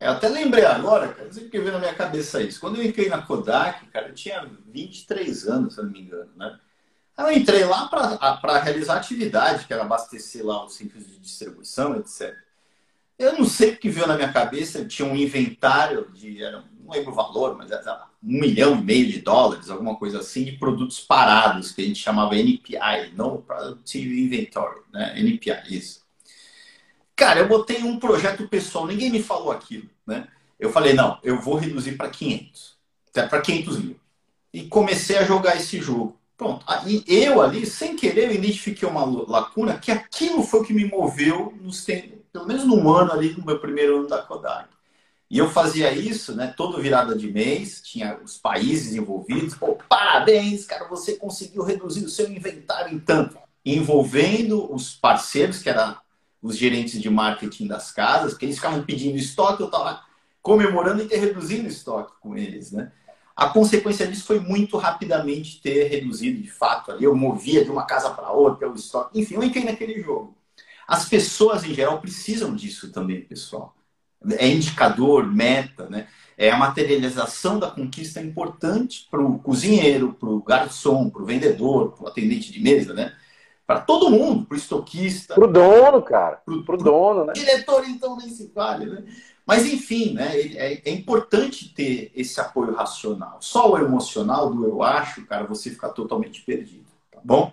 Eu até lembrei agora, cara, não que veio na minha cabeça isso. Quando eu entrei na Kodak, cara, eu tinha 23 anos, se eu não me engano, né? Eu entrei lá para realizar atividade, que era abastecer lá os centros de distribuição, etc. Eu não sei o que veio na minha cabeça, tinha um inventário de, era, não lembro o valor, mas era um milhão e meio de dólares, alguma coisa assim, de produtos parados, que a gente chamava NPI, No Productive Inventory, né? NPI, isso. Cara, eu botei um projeto pessoal, ninguém me falou aquilo, né? Eu falei, não, eu vou reduzir para 500, até para 500 mil. E comecei a jogar esse jogo. Pronto. E eu ali, sem querer, eu identifiquei uma lacuna que aquilo foi o que me moveu, nos, pelo menos num ano ali, no meu primeiro ano da Kodak. E eu fazia isso, né, toda virada de mês, tinha os países envolvidos. Pô, parabéns, cara, você conseguiu reduzir o seu inventário em tanto. Envolvendo os parceiros, que eram os gerentes de marketing das casas, que eles ficavam pedindo estoque, eu estava comemorando e ter reduzido o estoque com eles, né? A consequência disso foi muito rapidamente ter reduzido de fato. Ali eu movia de uma casa para outra, pelo estoque. Enfim, eu entrei naquele jogo. As pessoas, em geral, precisam disso também, pessoal. É indicador, meta, né? É a materialização da conquista importante para o cozinheiro, para o garçom, para o vendedor, para o atendente de mesa, né? Para todo mundo, para o estoquista. Para o dono, cara. Para o dono, né? Diretor, então, nem se vale, né? Mas, enfim, né, é, é, importante ter esse apoio racional. Só o emocional do eu acho, cara, você fica totalmente perdido, tá bom?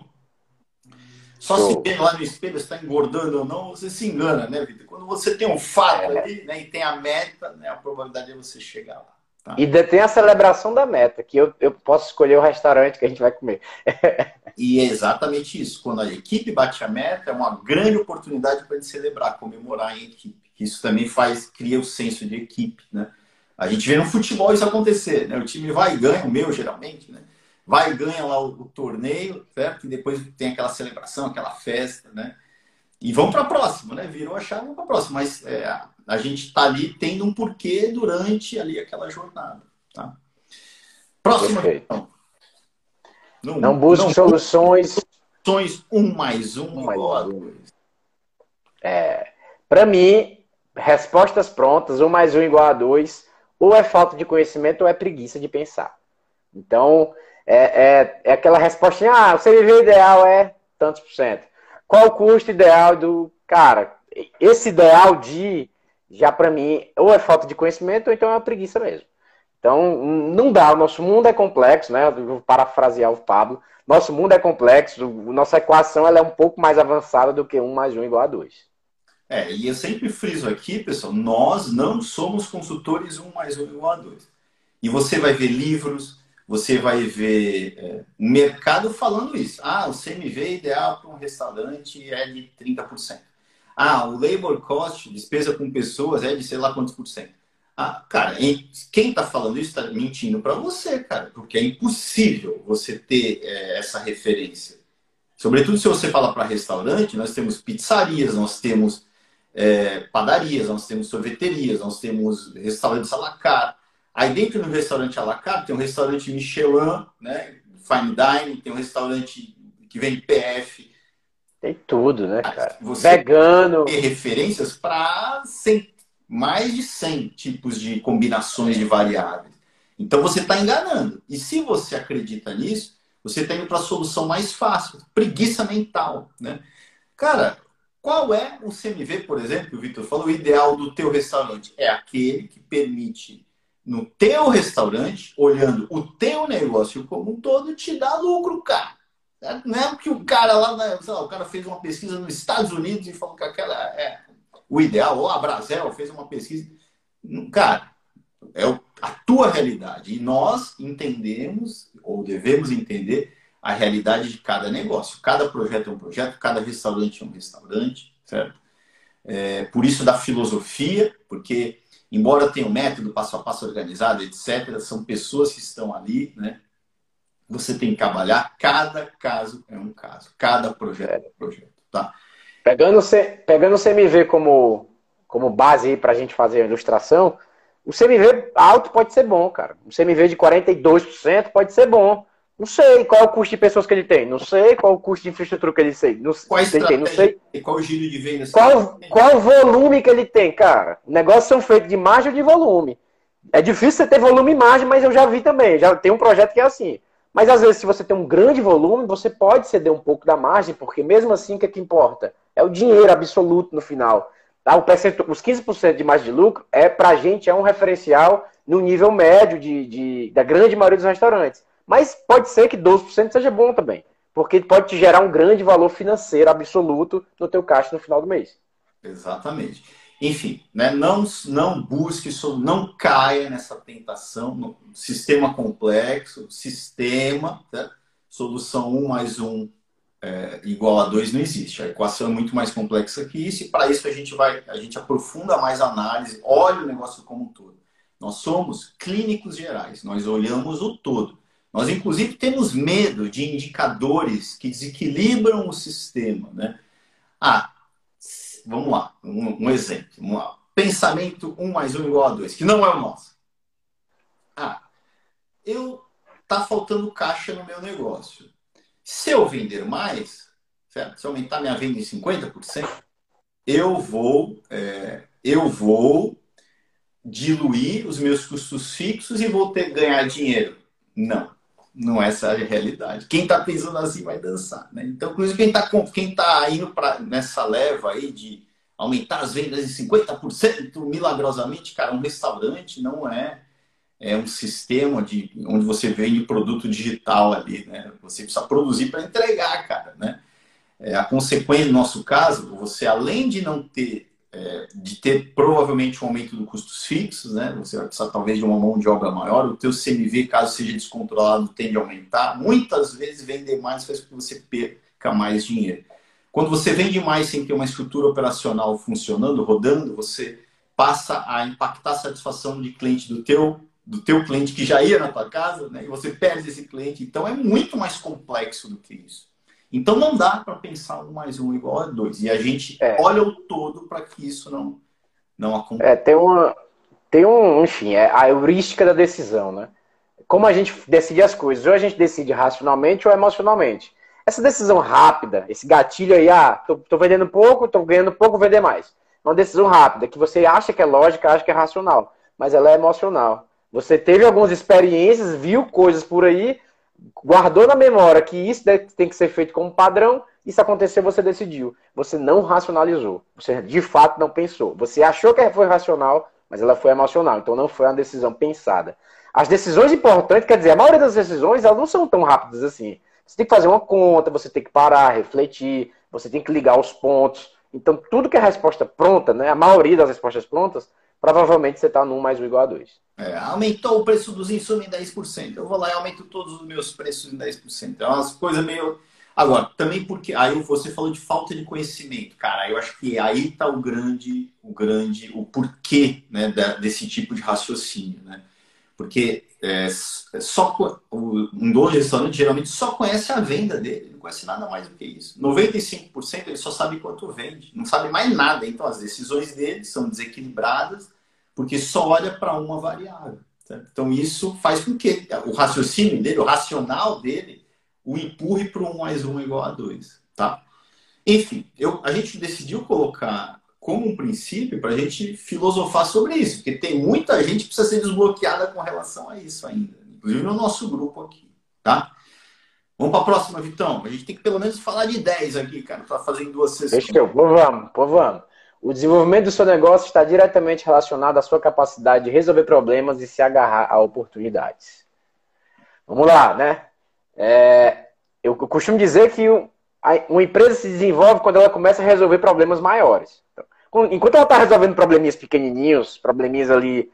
Só se vê lá no espelho, está engordando ou não, você se engana, né, Vitor? Quando você tem um fato é. ali, né, e tem a meta, né, a probabilidade é você chegar lá. Tá? E tem a celebração da meta, que eu, eu posso escolher o restaurante que a gente vai comer. e é exatamente isso. Quando a equipe bate a meta, é uma grande oportunidade para a gente celebrar, comemorar em equipe. Isso também faz, cria o senso de equipe, né? A gente vê no futebol isso acontecer, né? O time vai e ganha, o meu geralmente, né? Vai e ganha lá o, o torneio, certo? E depois tem aquela celebração, aquela festa, né? E vamos para a próxima, né? Virou a chave, vamos para a próxima. Mas é, a gente está ali tendo um porquê durante ali aquela jornada. Tá? Próxima questão. Não, não busque não, soluções. Soluções um mais um, um igual a dois. É, Para mim, respostas prontas, um mais um igual a dois, ou é falta de conhecimento ou é preguiça de pensar. Então, é, é, é aquela resposta, ah, o CVV ideal é tantos por cento. Qual o custo ideal do. Cara, esse ideal de já para mim, ou é falta de conhecimento, ou então é uma preguiça mesmo. Então, não dá. O nosso mundo é complexo, né? vou parafrasear o Pablo. Nosso mundo é complexo, nossa equação ela é um pouco mais avançada do que 1 mais 1 igual a 2. É, e eu sempre friso aqui, pessoal, nós não somos consultores 1 mais 1 igual a 2. E você vai ver livros, você vai ver é, mercado falando isso. Ah, o CMV ideal para um restaurante é de 30%. Ah, o labor cost, despesa com pessoas, é de sei lá quantos por cento. Ah, cara, quem está falando isso está mentindo para você, cara, porque é impossível você ter é, essa referência. Sobretudo se você fala para restaurante, nós temos pizzarias, nós temos é, padarias, nós temos sorveterias, nós temos restaurantes à la carte. Aí dentro do restaurante à la carte tem um restaurante Michelin, né, fine dining, tem um restaurante que vem PF, tem tudo, né, cara? Você Vegano. Tem referências para mais de 100 tipos de combinações de variáveis. Então você está enganando. E se você acredita nisso, você está indo para a solução mais fácil, preguiça mental, né? Cara, qual é o CMV, por exemplo, que o Vitor falou, o ideal do teu restaurante? É aquele que permite no teu restaurante, olhando o teu negócio como um todo, te dar lucro, cara. Não é que o cara lá, né, lá, o cara fez uma pesquisa nos Estados Unidos e falou que aquela é o ideal, ou a Brasel fez uma pesquisa. Cara, é a tua realidade. E nós entendemos, ou devemos entender, a realidade de cada negócio. Cada projeto é um projeto, cada restaurante é um restaurante, certo? É, por isso da filosofia, porque embora tenha um método passo a passo organizado, etc., são pessoas que estão ali, né? Você tem que trabalhar, cada caso é um caso, cada projeto é um projeto, tá? Pegando, pegando o CMV como, como base para a gente fazer a ilustração, o CMV alto pode ser bom, cara. O CMV de 42% pode ser bom. Não sei qual é o custo de pessoas que ele tem. Não sei qual é o custo de infraestrutura que ele tem. Não, qual ele tem. Não sei. qual o giro de vendas? Qual, qual o volume que ele tem, cara? Negócios são feitos de margem ou de volume. É difícil você ter volume e margem, mas eu já vi também. Já tem um projeto que é assim. Mas às vezes, se você tem um grande volume, você pode ceder um pouco da margem, porque mesmo assim, o que, é que importa? É o dinheiro absoluto no final. Tá? O os 15% de margem de lucro, é, pra gente, é um referencial no nível médio de, de, da grande maioria dos restaurantes. Mas pode ser que 12% seja bom também, porque pode te gerar um grande valor financeiro absoluto no teu caixa no final do mês. Exatamente. Enfim, né, não, não busque, não caia nessa tentação, no sistema complexo, sistema, tá? solução 1 mais 1 é, igual a 2 não existe. A equação é muito mais complexa que isso, e para isso a gente vai, a gente aprofunda mais a análise, olha o negócio como um todo. Nós somos clínicos gerais, nós olhamos o todo. Nós, inclusive, temos medo de indicadores que desequilibram o sistema. Né? Ah, vamos lá, um, um exemplo. Vamos lá. Pensamento 1 mais 1 igual a 2, que não é o nosso. Ah, eu tá faltando caixa no meu negócio. Se eu vender mais, certo? se aumentar minha venda em 50%, eu vou, é, eu vou diluir os meus custos fixos e vou ter ganhar dinheiro. Não não é essa a realidade. Quem está pensando assim vai dançar, né? Então, inclusive, quem está quem tá indo pra, nessa leva aí de aumentar as vendas em 50% milagrosamente, cara, um restaurante não é é um sistema de onde você vende produto digital ali, né? Você precisa produzir para entregar, cara, né? É, a consequência, no nosso caso, você além de não ter é, de ter provavelmente um aumento dos custos fixos, né? Você vai precisar talvez de uma mão de obra maior, o teu CMV, caso seja descontrolado, tende a aumentar. Muitas vezes vender mais faz com que você perca mais dinheiro. Quando você vende mais sem ter uma estrutura operacional funcionando, rodando, você passa a impactar a satisfação de cliente do teu do teu cliente que já ia na tua casa, né? E você perde esse cliente. Então é muito mais complexo do que isso. Então não dá para pensar um mais um igual a dois. E a gente é. olha o todo para que isso não, não aconteça. É, tem uma. Tem um, enfim, é a heurística da decisão, né? Como a gente decide as coisas, ou a gente decide racionalmente ou emocionalmente. Essa decisão rápida, esse gatilho aí, ah, tô, tô vendendo pouco, tô ganhando pouco, vou vender mais. Uma decisão rápida, que você acha que é lógica, acha que é racional, mas ela é emocional. Você teve algumas experiências, viu coisas por aí, guardou na memória que isso tem que ser feito como padrão, isso aconteceu, você decidiu. Você não racionalizou. Você de fato não pensou. Você achou que foi racional, mas ela foi emocional. Então não foi uma decisão pensada. As decisões importantes, quer dizer, a maioria das decisões, elas não são tão rápidas assim. Você tem que fazer uma conta, você tem que parar, refletir, você tem que ligar os pontos. Então, tudo que é resposta pronta, né, a maioria das respostas prontas, provavelmente você está num mais um igual a dois. É, aumentou o preço dos insumos em 10%. Eu vou lá e aumento todos os meus preços em 10%. É umas coisas meio. Agora, também porque. Aí você falou de falta de conhecimento, cara. Eu acho que aí está o grande, o grande, o porquê né, desse tipo de raciocínio, né? Porque é, só um dono de restaurante geralmente só conhece a venda dele, não conhece nada mais do que isso. 95% ele só sabe quanto vende, não sabe mais nada. Então as decisões dele são desequilibradas porque só olha para uma variável. Certo? Então, isso faz com que o raciocínio dele, o racional dele, o empurre para um mais um igual a dois. Tá? Enfim, eu, a gente decidiu colocar como um princípio para a gente filosofar sobre isso, porque tem muita gente que precisa ser desbloqueada com relação a isso ainda, inclusive no nosso grupo aqui. Tá? Vamos para a próxima, Vitão. A gente tem que pelo menos falar de 10 aqui, cara, para fazer em duas sessões. Deixa eu, vamos, vamos. O desenvolvimento do seu negócio está diretamente relacionado à sua capacidade de resolver problemas e se agarrar a oportunidades. Vamos lá, né? É, eu costumo dizer que uma empresa se desenvolve quando ela começa a resolver problemas maiores. Enquanto ela está resolvendo probleminhas pequenininhos, probleminhas ali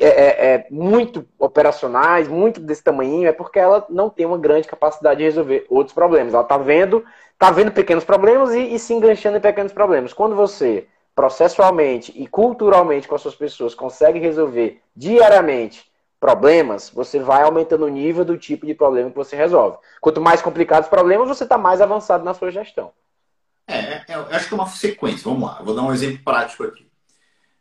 é, é, é, muito operacionais, muito desse tamanho, é porque ela não tem uma grande capacidade de resolver outros problemas. Ela está vendo, tá vendo pequenos problemas e, e, se enganchando em pequenos problemas. Quando você, processualmente e culturalmente com as suas pessoas, consegue resolver diariamente problemas, você vai aumentando o nível do tipo de problema que você resolve. Quanto mais complicados os problemas, você está mais avançado na sua gestão. É, é, eu acho que é uma sequência. Vamos lá, vou dar um exemplo prático aqui.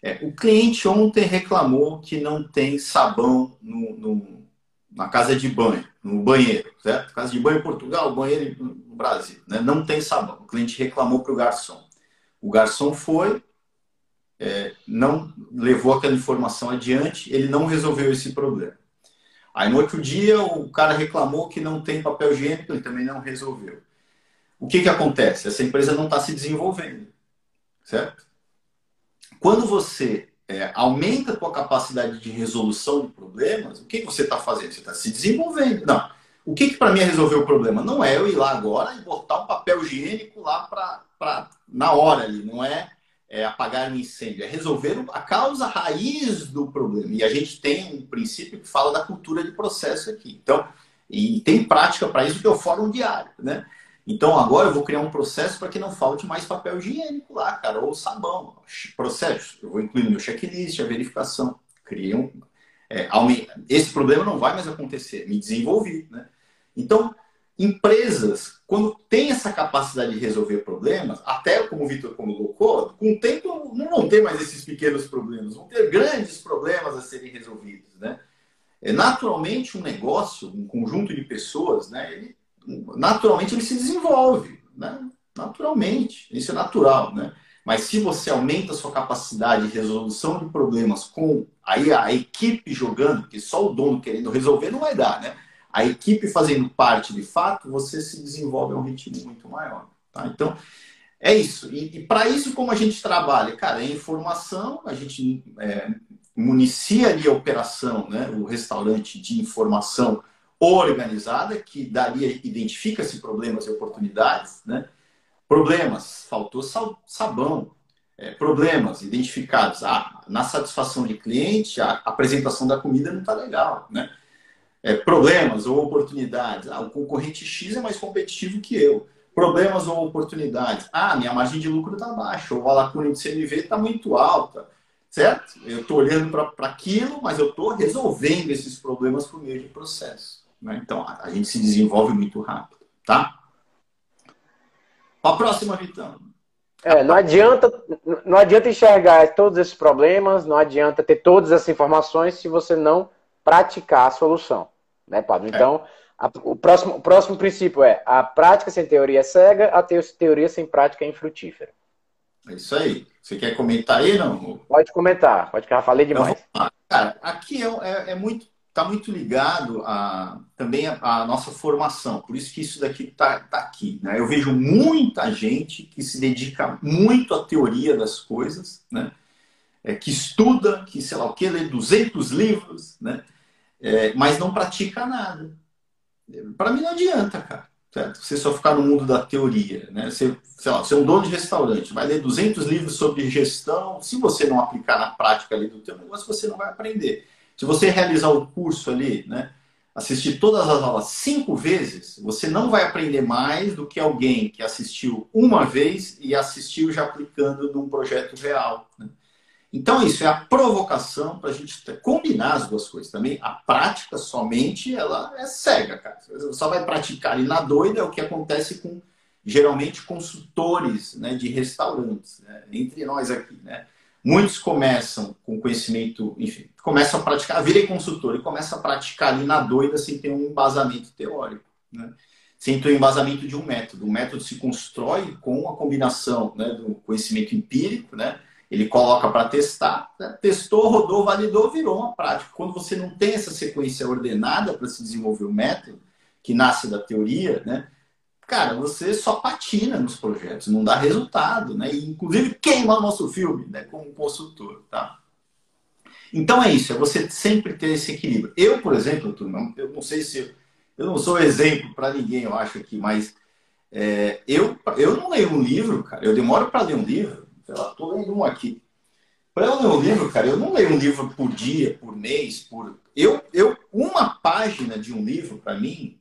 É, o cliente ontem reclamou que não tem sabão no, no, na casa de banho, no banheiro, certo? Casa de banho em Portugal, banheiro no Brasil, né? Não tem sabão. O cliente reclamou para o garçom. O garçom foi, é, não levou aquela informação adiante, ele não resolveu esse problema. Aí no outro dia o cara reclamou que não tem papel higiênico, ele também não resolveu. O que, que acontece? Essa empresa não está se desenvolvendo, certo? Quando você é, aumenta a tua capacidade de resolução de problemas, o que, que você está fazendo? Você está se desenvolvendo. Não. O que, que para mim é resolver o problema? Não é eu ir lá agora e botar um papel higiênico lá para na hora ali, não é, é apagar um incêndio, é resolver a causa raiz do problema. E a gente tem um princípio que fala da cultura de processo aqui. Então, e tem prática para isso que é o fórum diário, né? Então agora eu vou criar um processo para que não falte mais papel higiênico lá, cara, ou sabão. Processo. Eu vou incluir no meu checklist a verificação. Criei um. É, esse problema não vai mais acontecer. Me desenvolvi, né? Então, empresas, quando tem essa capacidade de resolver problemas, até como o Vitor colocou, com o tempo não vão ter mais esses pequenos problemas, vão ter grandes problemas a serem resolvidos, né? É, naturalmente, um negócio, um conjunto de pessoas, né, ele naturalmente ele se desenvolve, né? Naturalmente, isso é natural, né? Mas se você aumenta a sua capacidade de resolução de problemas com aí a equipe jogando, porque só o dono querendo resolver não vai dar, né? A equipe fazendo parte de fato, você se desenvolve a um ritmo muito maior, tá? Então, é isso. E, e para isso, como a gente trabalha? Cara, é informação, a gente é, municia ali a operação, né? O restaurante de informação organizada, que daria, identifica-se problemas e oportunidades, né? Problemas, faltou sabão. É, problemas identificados. Ah, na satisfação de cliente, a apresentação da comida não está legal, né? É, problemas ou oportunidades. Ah, o concorrente X é mais competitivo que eu. Problemas ou oportunidades. Ah, minha margem de lucro está baixa, ou a lacuna de CMV está muito alta, certo? Eu estou olhando para aquilo, mas eu estou resolvendo esses problemas por meio de processo. Né? Então, a gente se desenvolve muito rápido, tá? A próxima, Vitão. É, não adianta, não adianta enxergar todos esses problemas, não adianta ter todas essas informações se você não praticar a solução, né, Pablo? Então, é. a, o, próximo, o próximo princípio é a prática sem teoria é cega, a teoria sem prática é infrutífera. É isso aí. Você quer comentar aí, não? Pode comentar, pode que eu já falei então, demais. Então, cara, aqui é, é, é muito está muito ligado a, também à nossa formação. Por isso que isso daqui está tá aqui. Né? Eu vejo muita gente que se dedica muito à teoria das coisas, né? É, que estuda, que sei lá o que, lê 200 livros, né? É, mas não pratica nada. Para mim não adianta, cara. Certo? Você só ficar no mundo da teoria. Né? Você, sei lá, você é um dono de restaurante, vai ler 200 livros sobre gestão. Se você não aplicar na prática ali do teu negócio, você não vai aprender. Se você realizar o curso ali, né, assistir todas as aulas cinco vezes, você não vai aprender mais do que alguém que assistiu uma vez e assistiu já aplicando num projeto real. Né? Então, isso é a provocação para a gente combinar as duas coisas também. A prática somente, ela é cega, cara. Você só vai praticar ali na doida, é o que acontece com, geralmente, consultores né, de restaurantes, né? entre nós aqui, né? Muitos começam com conhecimento, enfim, começam a praticar, virem consultor e começam a praticar ali na doida sem ter um embasamento teórico, né? sem ter um embasamento de um método. O método se constrói com a combinação né, do conhecimento empírico, né? ele coloca para testar, né? testou, rodou, validou, virou uma prática. Quando você não tem essa sequência ordenada para se desenvolver o método, que nasce da teoria, né? Cara, você só patina nos projetos, não dá resultado, né? E, inclusive queima o nosso filme, né? Como consultor, tá? Então é isso, é você sempre ter esse equilíbrio. Eu, por exemplo, turma, eu não sei se eu não sou exemplo para ninguém, eu acho aqui, mas é, eu eu não leio um livro, cara. Eu demoro para ler um livro. Tô lendo um aqui. Para eu ler um livro, cara, eu não leio um livro por dia, por mês, por. Eu, eu uma página de um livro, para mim,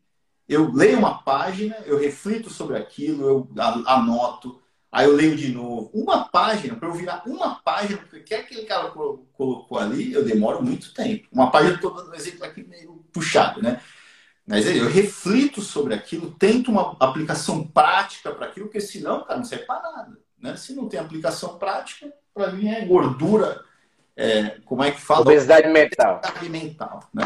eu leio uma página, eu reflito sobre aquilo, eu anoto, aí eu leio de novo. Uma página, para eu virar uma página, porque que aquele cara colocou ali, eu demoro muito tempo. Uma página, estou dando um exemplo aqui meio puxado, né? Mas eu reflito sobre aquilo, tento uma aplicação prática para aquilo, porque senão, cara, não serve para nada. Né? Se não tem aplicação prática, para mim é gordura, é, como é que fala? Obesidade mental. Obesidade mental, né?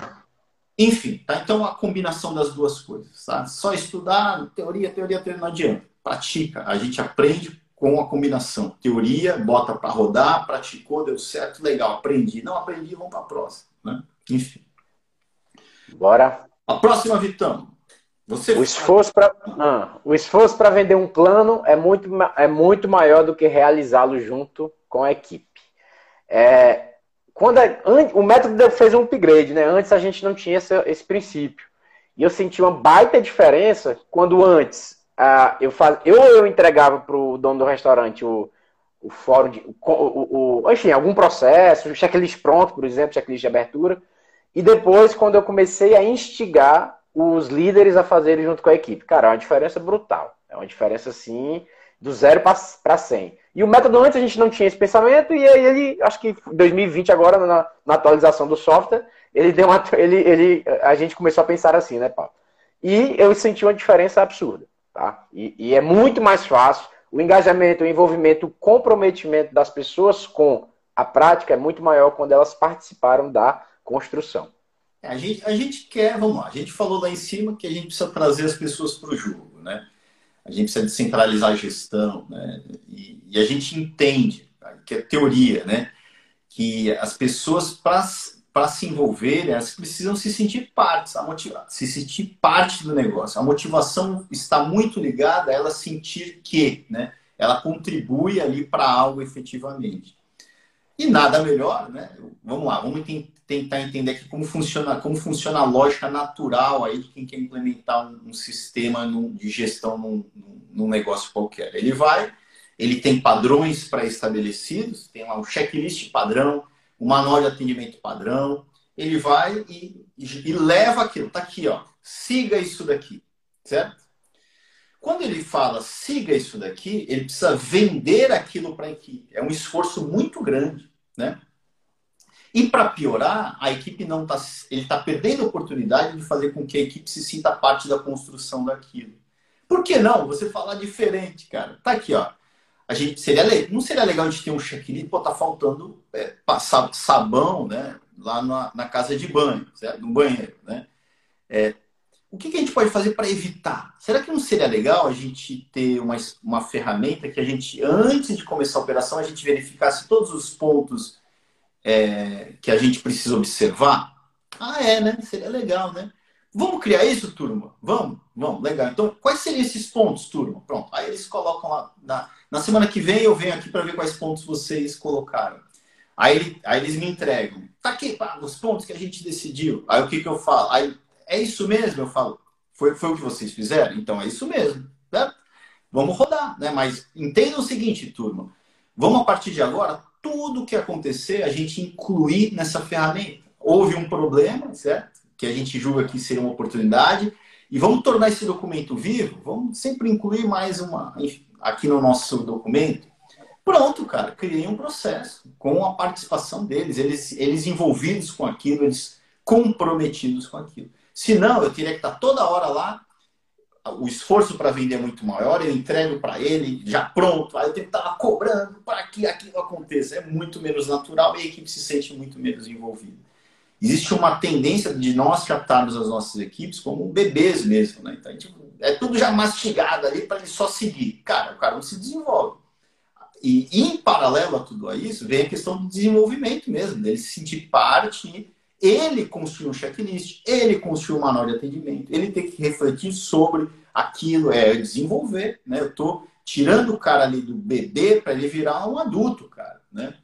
Enfim, tá? Então a combinação das duas coisas, tá? Só estudar, teoria, teoria, teoria não adianta. Pratica. A gente aprende com a combinação. Teoria, bota para rodar, praticou, deu certo, legal, aprendi. Não aprendi, vamos para a próxima, né? Enfim. Bora. A próxima, Vitão. Você o esforço para ah, o esforço para vender um plano é muito, é muito maior do que realizá-lo junto com a equipe. É, quando a, o método fez um upgrade, né? Antes a gente não tinha esse, esse princípio. E eu senti uma baita diferença quando antes eu, faz, eu, eu entregava para o dono do restaurante o, o fórum, de, o, o, enfim, algum processo, checklist pronto, por exemplo, checklist de abertura. E depois, quando eu comecei a instigar os líderes a fazerem junto com a equipe. Cara, é uma diferença brutal. É uma diferença, assim, do zero para 100. E o método antes a gente não tinha esse pensamento, e aí ele, acho que 2020 agora, na, na atualização do software, ele deu uma, ele, ele, a gente começou a pensar assim, né, Paulo? E eu senti uma diferença absurda, tá? E, e é muito mais fácil, o engajamento, o envolvimento, o comprometimento das pessoas com a prática é muito maior quando elas participaram da construção. A gente, a gente quer, vamos lá, a gente falou lá em cima que a gente precisa trazer as pessoas para o jogo, né? A gente precisa descentralizar a gestão, né? E, e a gente entende, que é teoria, né? Que as pessoas, para se envolverem, elas precisam se sentir motivar, se sentir parte do negócio. A motivação está muito ligada a ela sentir que, né? Ela contribui ali para algo efetivamente. E nada melhor, né? Vamos lá, vamos tentar entender aqui como funciona, como funciona a lógica natural aí de quem quer implementar um, um sistema de gestão num, num, negócio qualquer. Ele vai, ele tem padrões pré-estabelecidos, tem lá um checklist padrão, um manual de atendimento padrão. Ele vai e, e, e leva aquilo. Tá aqui, ó. Siga isso daqui, certo? Quando ele fala siga isso daqui, ele precisa vender aquilo para a equipe. É um esforço muito grande, né? E para piorar, a equipe não está, ele está perdendo a oportunidade de fazer com que a equipe se sinta parte da construção daquilo. Por que não? Você falar diferente, cara. Tá aqui, ó. A gente seria não seria legal a gente ter um checklist, pô, tá faltando é, sabão, né? Lá na, na casa de banho, certo? no banheiro, né? É, o que, que, a gente pode fazer para evitar? Será que não seria legal a gente ter uma, uma ferramenta que a gente, antes de começar a operação, a gente verificasse todos os pontos é, que a gente precisa observar? Ah, é, né? Seria legal, né? Vamos criar isso, turma? Vamos? Vamos, legal. Então, quais seriam esses pontos, turma? Pronto. Aí eles colocam lá. Na, na semana que vem eu venho aqui para ver quais pontos vocês colocaram. Aí, aí eles me entregam. Tá aqui, pá, os pontos que a gente decidiu. Aí o que, que eu falo? Aí é isso mesmo? Eu falo, foi, foi o que vocês fizeram? Então é isso mesmo. Né? Vamos rodar, né? Mas entenda o seguinte, turma. Vamos a partir de agora, tudo que acontecer, a gente incluir nessa ferramenta. Houve um problema, certo? Que a gente julga que seria uma oportunidade. E vamos tornar esse documento vivo. Vamos sempre incluir mais uma aqui no nosso documento. Pronto, cara, criei um processo com a participação deles, eles, eles envolvidos com aquilo, eles comprometidos com aquilo. Se não, eu teria que estar toda hora lá, o esforço para vender é muito maior, eu entrego para ele já pronto, aí eu tenho que estar cobrando para que aquilo aconteça. É muito menos natural e a equipe se sente muito menos envolvida. Existe uma tendência de nós tratarmos as nossas equipes como bebês mesmo, né? Então, tipo, é tudo já mastigado ali para ele só seguir. Cara, o cara não se desenvolve. E em paralelo a tudo isso, vem a questão do desenvolvimento mesmo, dele se sentir parte ele construiu um checklist, ele construiu um manual de atendimento, ele tem que refletir sobre aquilo, é desenvolver, né? Eu estou tirando o cara ali do bebê para ele virar um adulto, cara, né?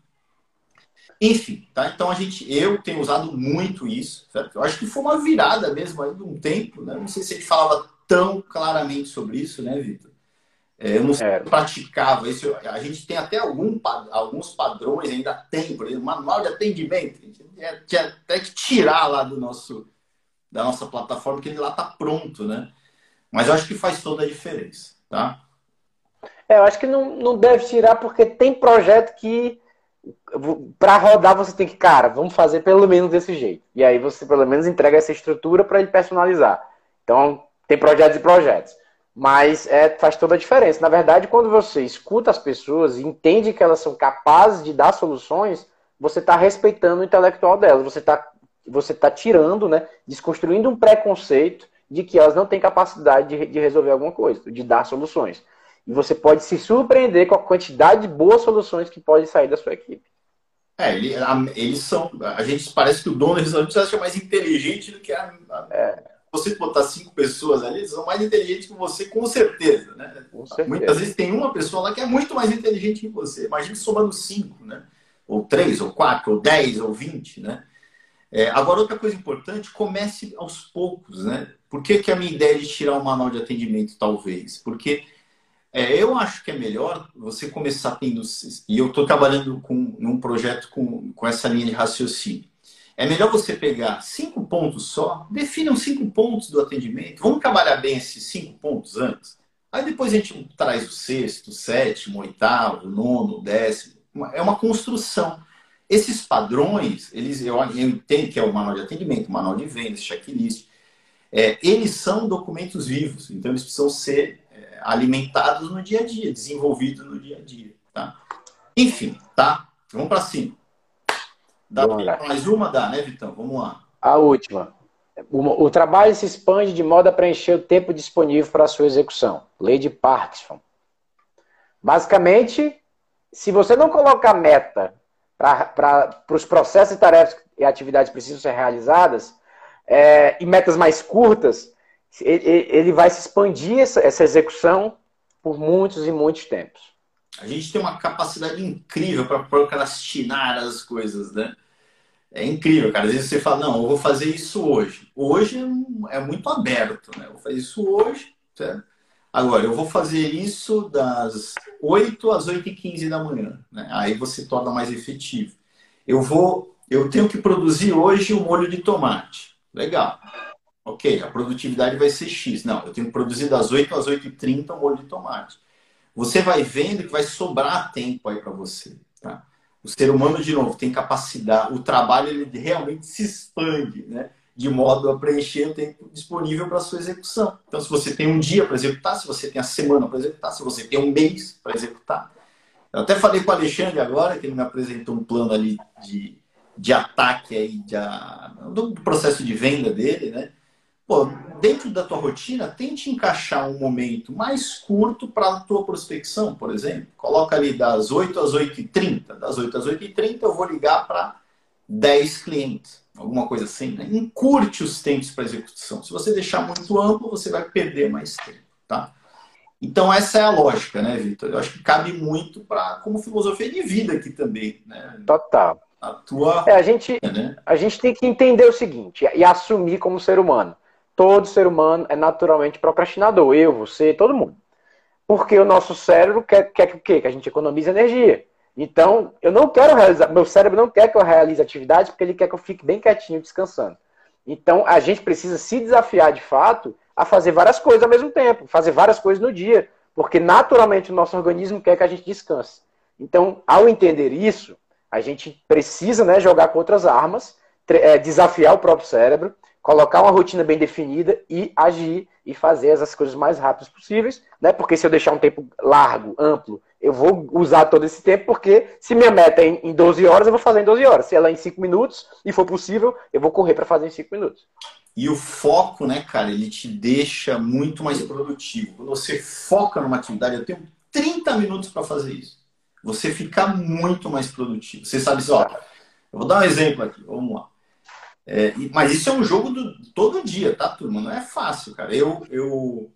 Enfim, tá? Então a gente, eu tenho usado muito isso, certo? Eu acho que foi uma virada mesmo aí de um tempo, né? Não sei se a gente falava tão claramente sobre isso, né, Vitor? É, eu não é. praticava isso. A gente tem até algum, alguns padrões, ainda tem, por exemplo, manual de atendimento. A gente tinha até que tirar lá do nosso, da nossa plataforma, que ele lá está pronto, né? Mas eu acho que faz toda a diferença, tá? É, eu acho que não, não deve tirar, porque tem projeto que para rodar você tem que, cara, vamos fazer pelo menos desse jeito. E aí você pelo menos entrega essa estrutura para ele personalizar. Então, tem projetos e projetos. Mas é, faz toda a diferença. Na verdade, quando você escuta as pessoas e entende que elas são capazes de dar soluções, você está respeitando o intelectual delas. Você está você tá tirando, né, desconstruindo um preconceito de que elas não têm capacidade de, de resolver alguma coisa, de dar soluções. E você pode se surpreender com a quantidade de boas soluções que pode sair da sua equipe. É, ele, a, eles são. A gente parece que o dono do restaurante acha mais inteligente do que a, a é você botar cinco pessoas ali, eles são mais inteligentes que você, com certeza, né? Com certeza. Muitas vezes tem uma pessoa lá que é muito mais inteligente que você. Imagina somando cinco, né? Ou três, ou quatro, ou dez, ou vinte, né? É, agora, outra coisa importante, comece aos poucos, né? Por que, que a minha ideia de tirar o manual de atendimento, talvez? Porque é, eu acho que é melhor você começar tendo... E eu estou trabalhando com, num projeto com, com essa linha de raciocínio é melhor você pegar cinco pontos só, definam cinco pontos do atendimento, vamos trabalhar bem esses cinco pontos antes. Aí depois a gente traz o sexto, o sétimo, o oitavo, o nono, o décimo. É uma construção. Esses padrões, eles, eu, eu entendo que é o manual de atendimento, o manual de vendas, checklist, é, eles são documentos vivos, então eles precisam ser é, alimentados no dia a dia, desenvolvidos no dia a dia. Tá? Enfim, tá? Vamos para cima. Dá mais uma? Dá, né, Vitão? Vamos lá. A última. O, o, trabalho se expande de modo a preencher o tempo disponível para a sua execução. Lei de Parkinson. Basicamente, se você não colocar meta para os processos e tarefas e atividades que precisam ser realizadas, é, e metas mais curtas, ele, ele vai se expandir essa, essa execução por muitos e muitos tempos. A gente tem uma capacidade incrível para procrastinar as coisas, né? É incrível, cara. Às vezes você fala, não, eu vou fazer isso hoje. Hoje é, é muito aberto, né? Eu vou fazer isso hoje, certo? Agora, eu vou fazer isso das 8 às 8 e 15 da manhã. Né? Aí você torna mais efetivo. Eu vou, eu tenho que produzir hoje o um molho de tomate. Legal. Ok, a produtividade vai ser X. Não, eu tenho que produzir das 8 às 8 e 30 o molho de tomate. Você vai vendo que vai sobrar tempo aí para você. Tá? O ser humano, de novo, tem capacidade, o trabalho ele realmente se expande, né? De modo a preencher o tempo disponível para sua execução. Então, se você tem um dia para executar, se você tem a semana para executar, se você tem um mês para executar. Eu até falei com o Alexandre agora, que ele me apresentou um plano ali de, de ataque aí, de, do processo de venda dele, né? Pô, dentro da tua rotina, tente encaixar um momento mais curto para a tua prospecção, por exemplo. Coloca ali das 8 às 8h30. Das 8 às 8h30 eu vou ligar para 10 clientes. Alguma coisa assim, né? Encurte os tempos para execução. Se você deixar muito amplo, você vai perder mais tempo, tá? Então essa é a lógica, né, Vitor? Eu acho que cabe muito para como filosofia de vida aqui também, né? Total. A tua, é, a gente, né? a gente tem que entender o seguinte e assumir como ser humano Todo ser humano é naturalmente procrastinador. Eu, você, todo mundo. Porque o nosso cérebro quer, quer que o quê? Que a gente economize energia. Então, eu não quero realizar, meu cérebro não quer que eu realize atividades porque ele quer que eu fique bem quietinho, descansando. Então, a gente precisa se desafiar de fato a fazer várias coisas ao mesmo tempo, fazer várias coisas no dia, porque naturalmente o nosso organismo quer que a gente descanse. Então, ao entender isso, a gente precisa né, jogar com outras armas, é, desafiar o próprio cérebro colocar uma rotina bem definida e agir e fazer as coisas mais rápidas possíveis, né? Porque se eu deixar um tempo largo, amplo, eu vou usar todo esse tempo, porque se minha meta é em 12 horas, eu vou fazer em 12 horas. Se ela é em 5 minutos e for possível, eu vou correr para fazer em 5 minutos. E o foco, né, cara, ele te deixa muito mais produtivo. Quando você foca numa atividade, eu tenho 30 minutos para fazer isso. Você fica muito mais produtivo. Você sabe, ó, eu vou dar um exemplo aqui, vamos lá. É, mas isso é um jogo do, todo dia, tá, turma? Não é fácil, cara. Eu, eu,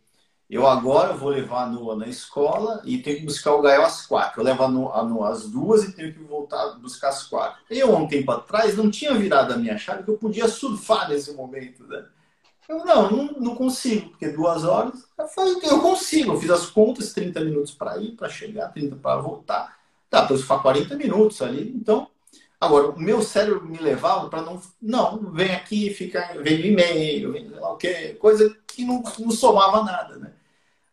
eu agora vou levar a Noa na escola e tenho que buscar o Gael às quatro. Eu levo a Noa, às duas e tenho que voltar buscar às quatro. Eu, há um tempo atrás, não tinha virado a minha chave que eu podia surfar nesse momento, né? Eu não, não, não consigo, porque duas horas. Eu eu consigo, eu fiz as contas, 30 minutos para ir, para chegar, 30 para voltar. Dá para ficar 40 minutos ali. Então, agora, o meu cérebro me levava para não. Não, vem aqui, fica, vem e-mail, vem lá o quê, coisa que não, não somava nada, né?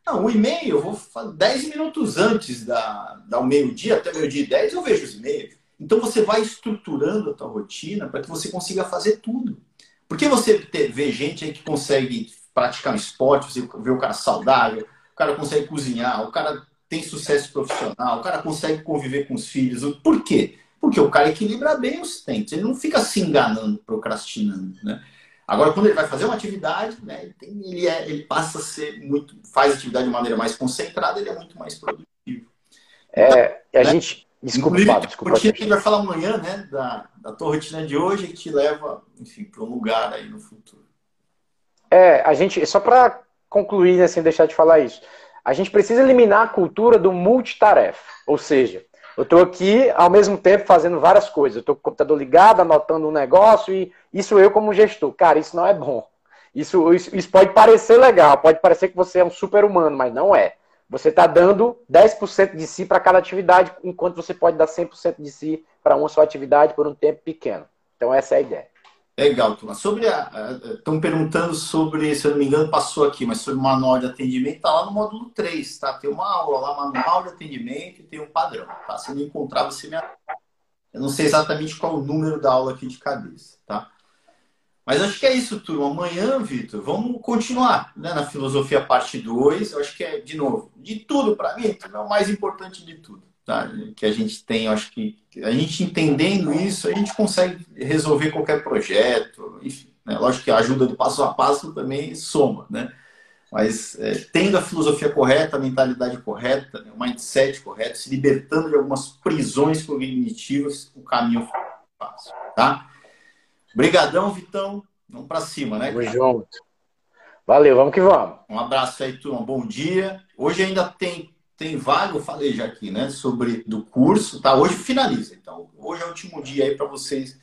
Não, o e-mail, eu vou fazer 10 minutos antes da, da meio-dia, até meio-dia e 10, eu vejo os e-mails. Então você vai estruturando a tua rotina para que você consiga fazer tudo. Porque você vê gente aí que consegue praticar um esporte, você vê o cara saudável, o cara consegue cozinhar, o cara tem sucesso profissional, o cara consegue conviver com os filhos. Por quê? Porque o cara equilibra bem os tempos, ele não fica se enganando, procrastinando, né? Agora, quando ele vai fazer uma atividade, né, ele, é, ele passa a ser muito, faz atividade de maneira mais concentrada, ele é muito mais produtivo. É, então, a né? gente, desculpa, Fábio, desculpa. A gente vai falar amanhã, né, da, da tua rotina de hoje que te leva, enfim, para um lugar aí no futuro. É, a gente, só para concluir, né, sem deixar de falar isso, a gente precisa eliminar a cultura do multitarefa, ou seja, eu estou aqui ao mesmo tempo fazendo várias coisas. Eu estou com o computador ligado, anotando um negócio e isso eu como gestor. Cara, isso não é bom. Isso, isso, isso pode parecer legal, pode parecer que você é um super humano, mas não é. Você está dando 10% de si para cada atividade, enquanto você pode dar 100% de si para uma só atividade por um tempo pequeno. Então essa é a ideia. Legal, turma. Sobre a. Estão perguntando sobre, se eu não me engano, passou aqui, mas sobre o manual de atendimento, está lá no módulo 3, tá? Tem uma aula lá, manual de atendimento e tem um padrão, tá? Se não encontrar, você me Eu não sei exatamente qual o número da aula aqui de cabeça, tá? Mas acho que é isso, turma. Amanhã, Vitor, vamos continuar né, na filosofia parte 2. Eu acho que é, de novo, de tudo para mim, é o mais importante de tudo tá? que a gente tem, acho que a gente entendendo isso, a gente consegue resolver qualquer projeto, enfim. Né? Lógico que a ajuda do passo a passo também soma, né? Mas é, tendo a filosofia correta, a mentalidade correta, né? o mindset correto, se libertando de algumas prisões cognitivas, o caminho fácil, tá? Obrigadão, Vitão. Vamos para cima, né? Tamo junto. Valeu, vamos que vamos. Um abraço aí, turma. Bom dia. Hoje ainda tem tem vaga, eu falei já aqui, né, sobre do curso, tá? Hoje finaliza. Então, hoje é o último dia aí para vocês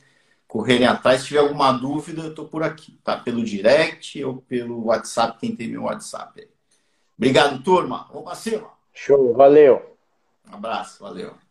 correrem atrás. Se tiver alguma dúvida, eu tô por aqui, tá? Pelo direct ou pelo WhatsApp, quem tem meu WhatsApp aí. Obrigado, turma. Vamos pra cima. Show, valeu. Um abraço, valeu.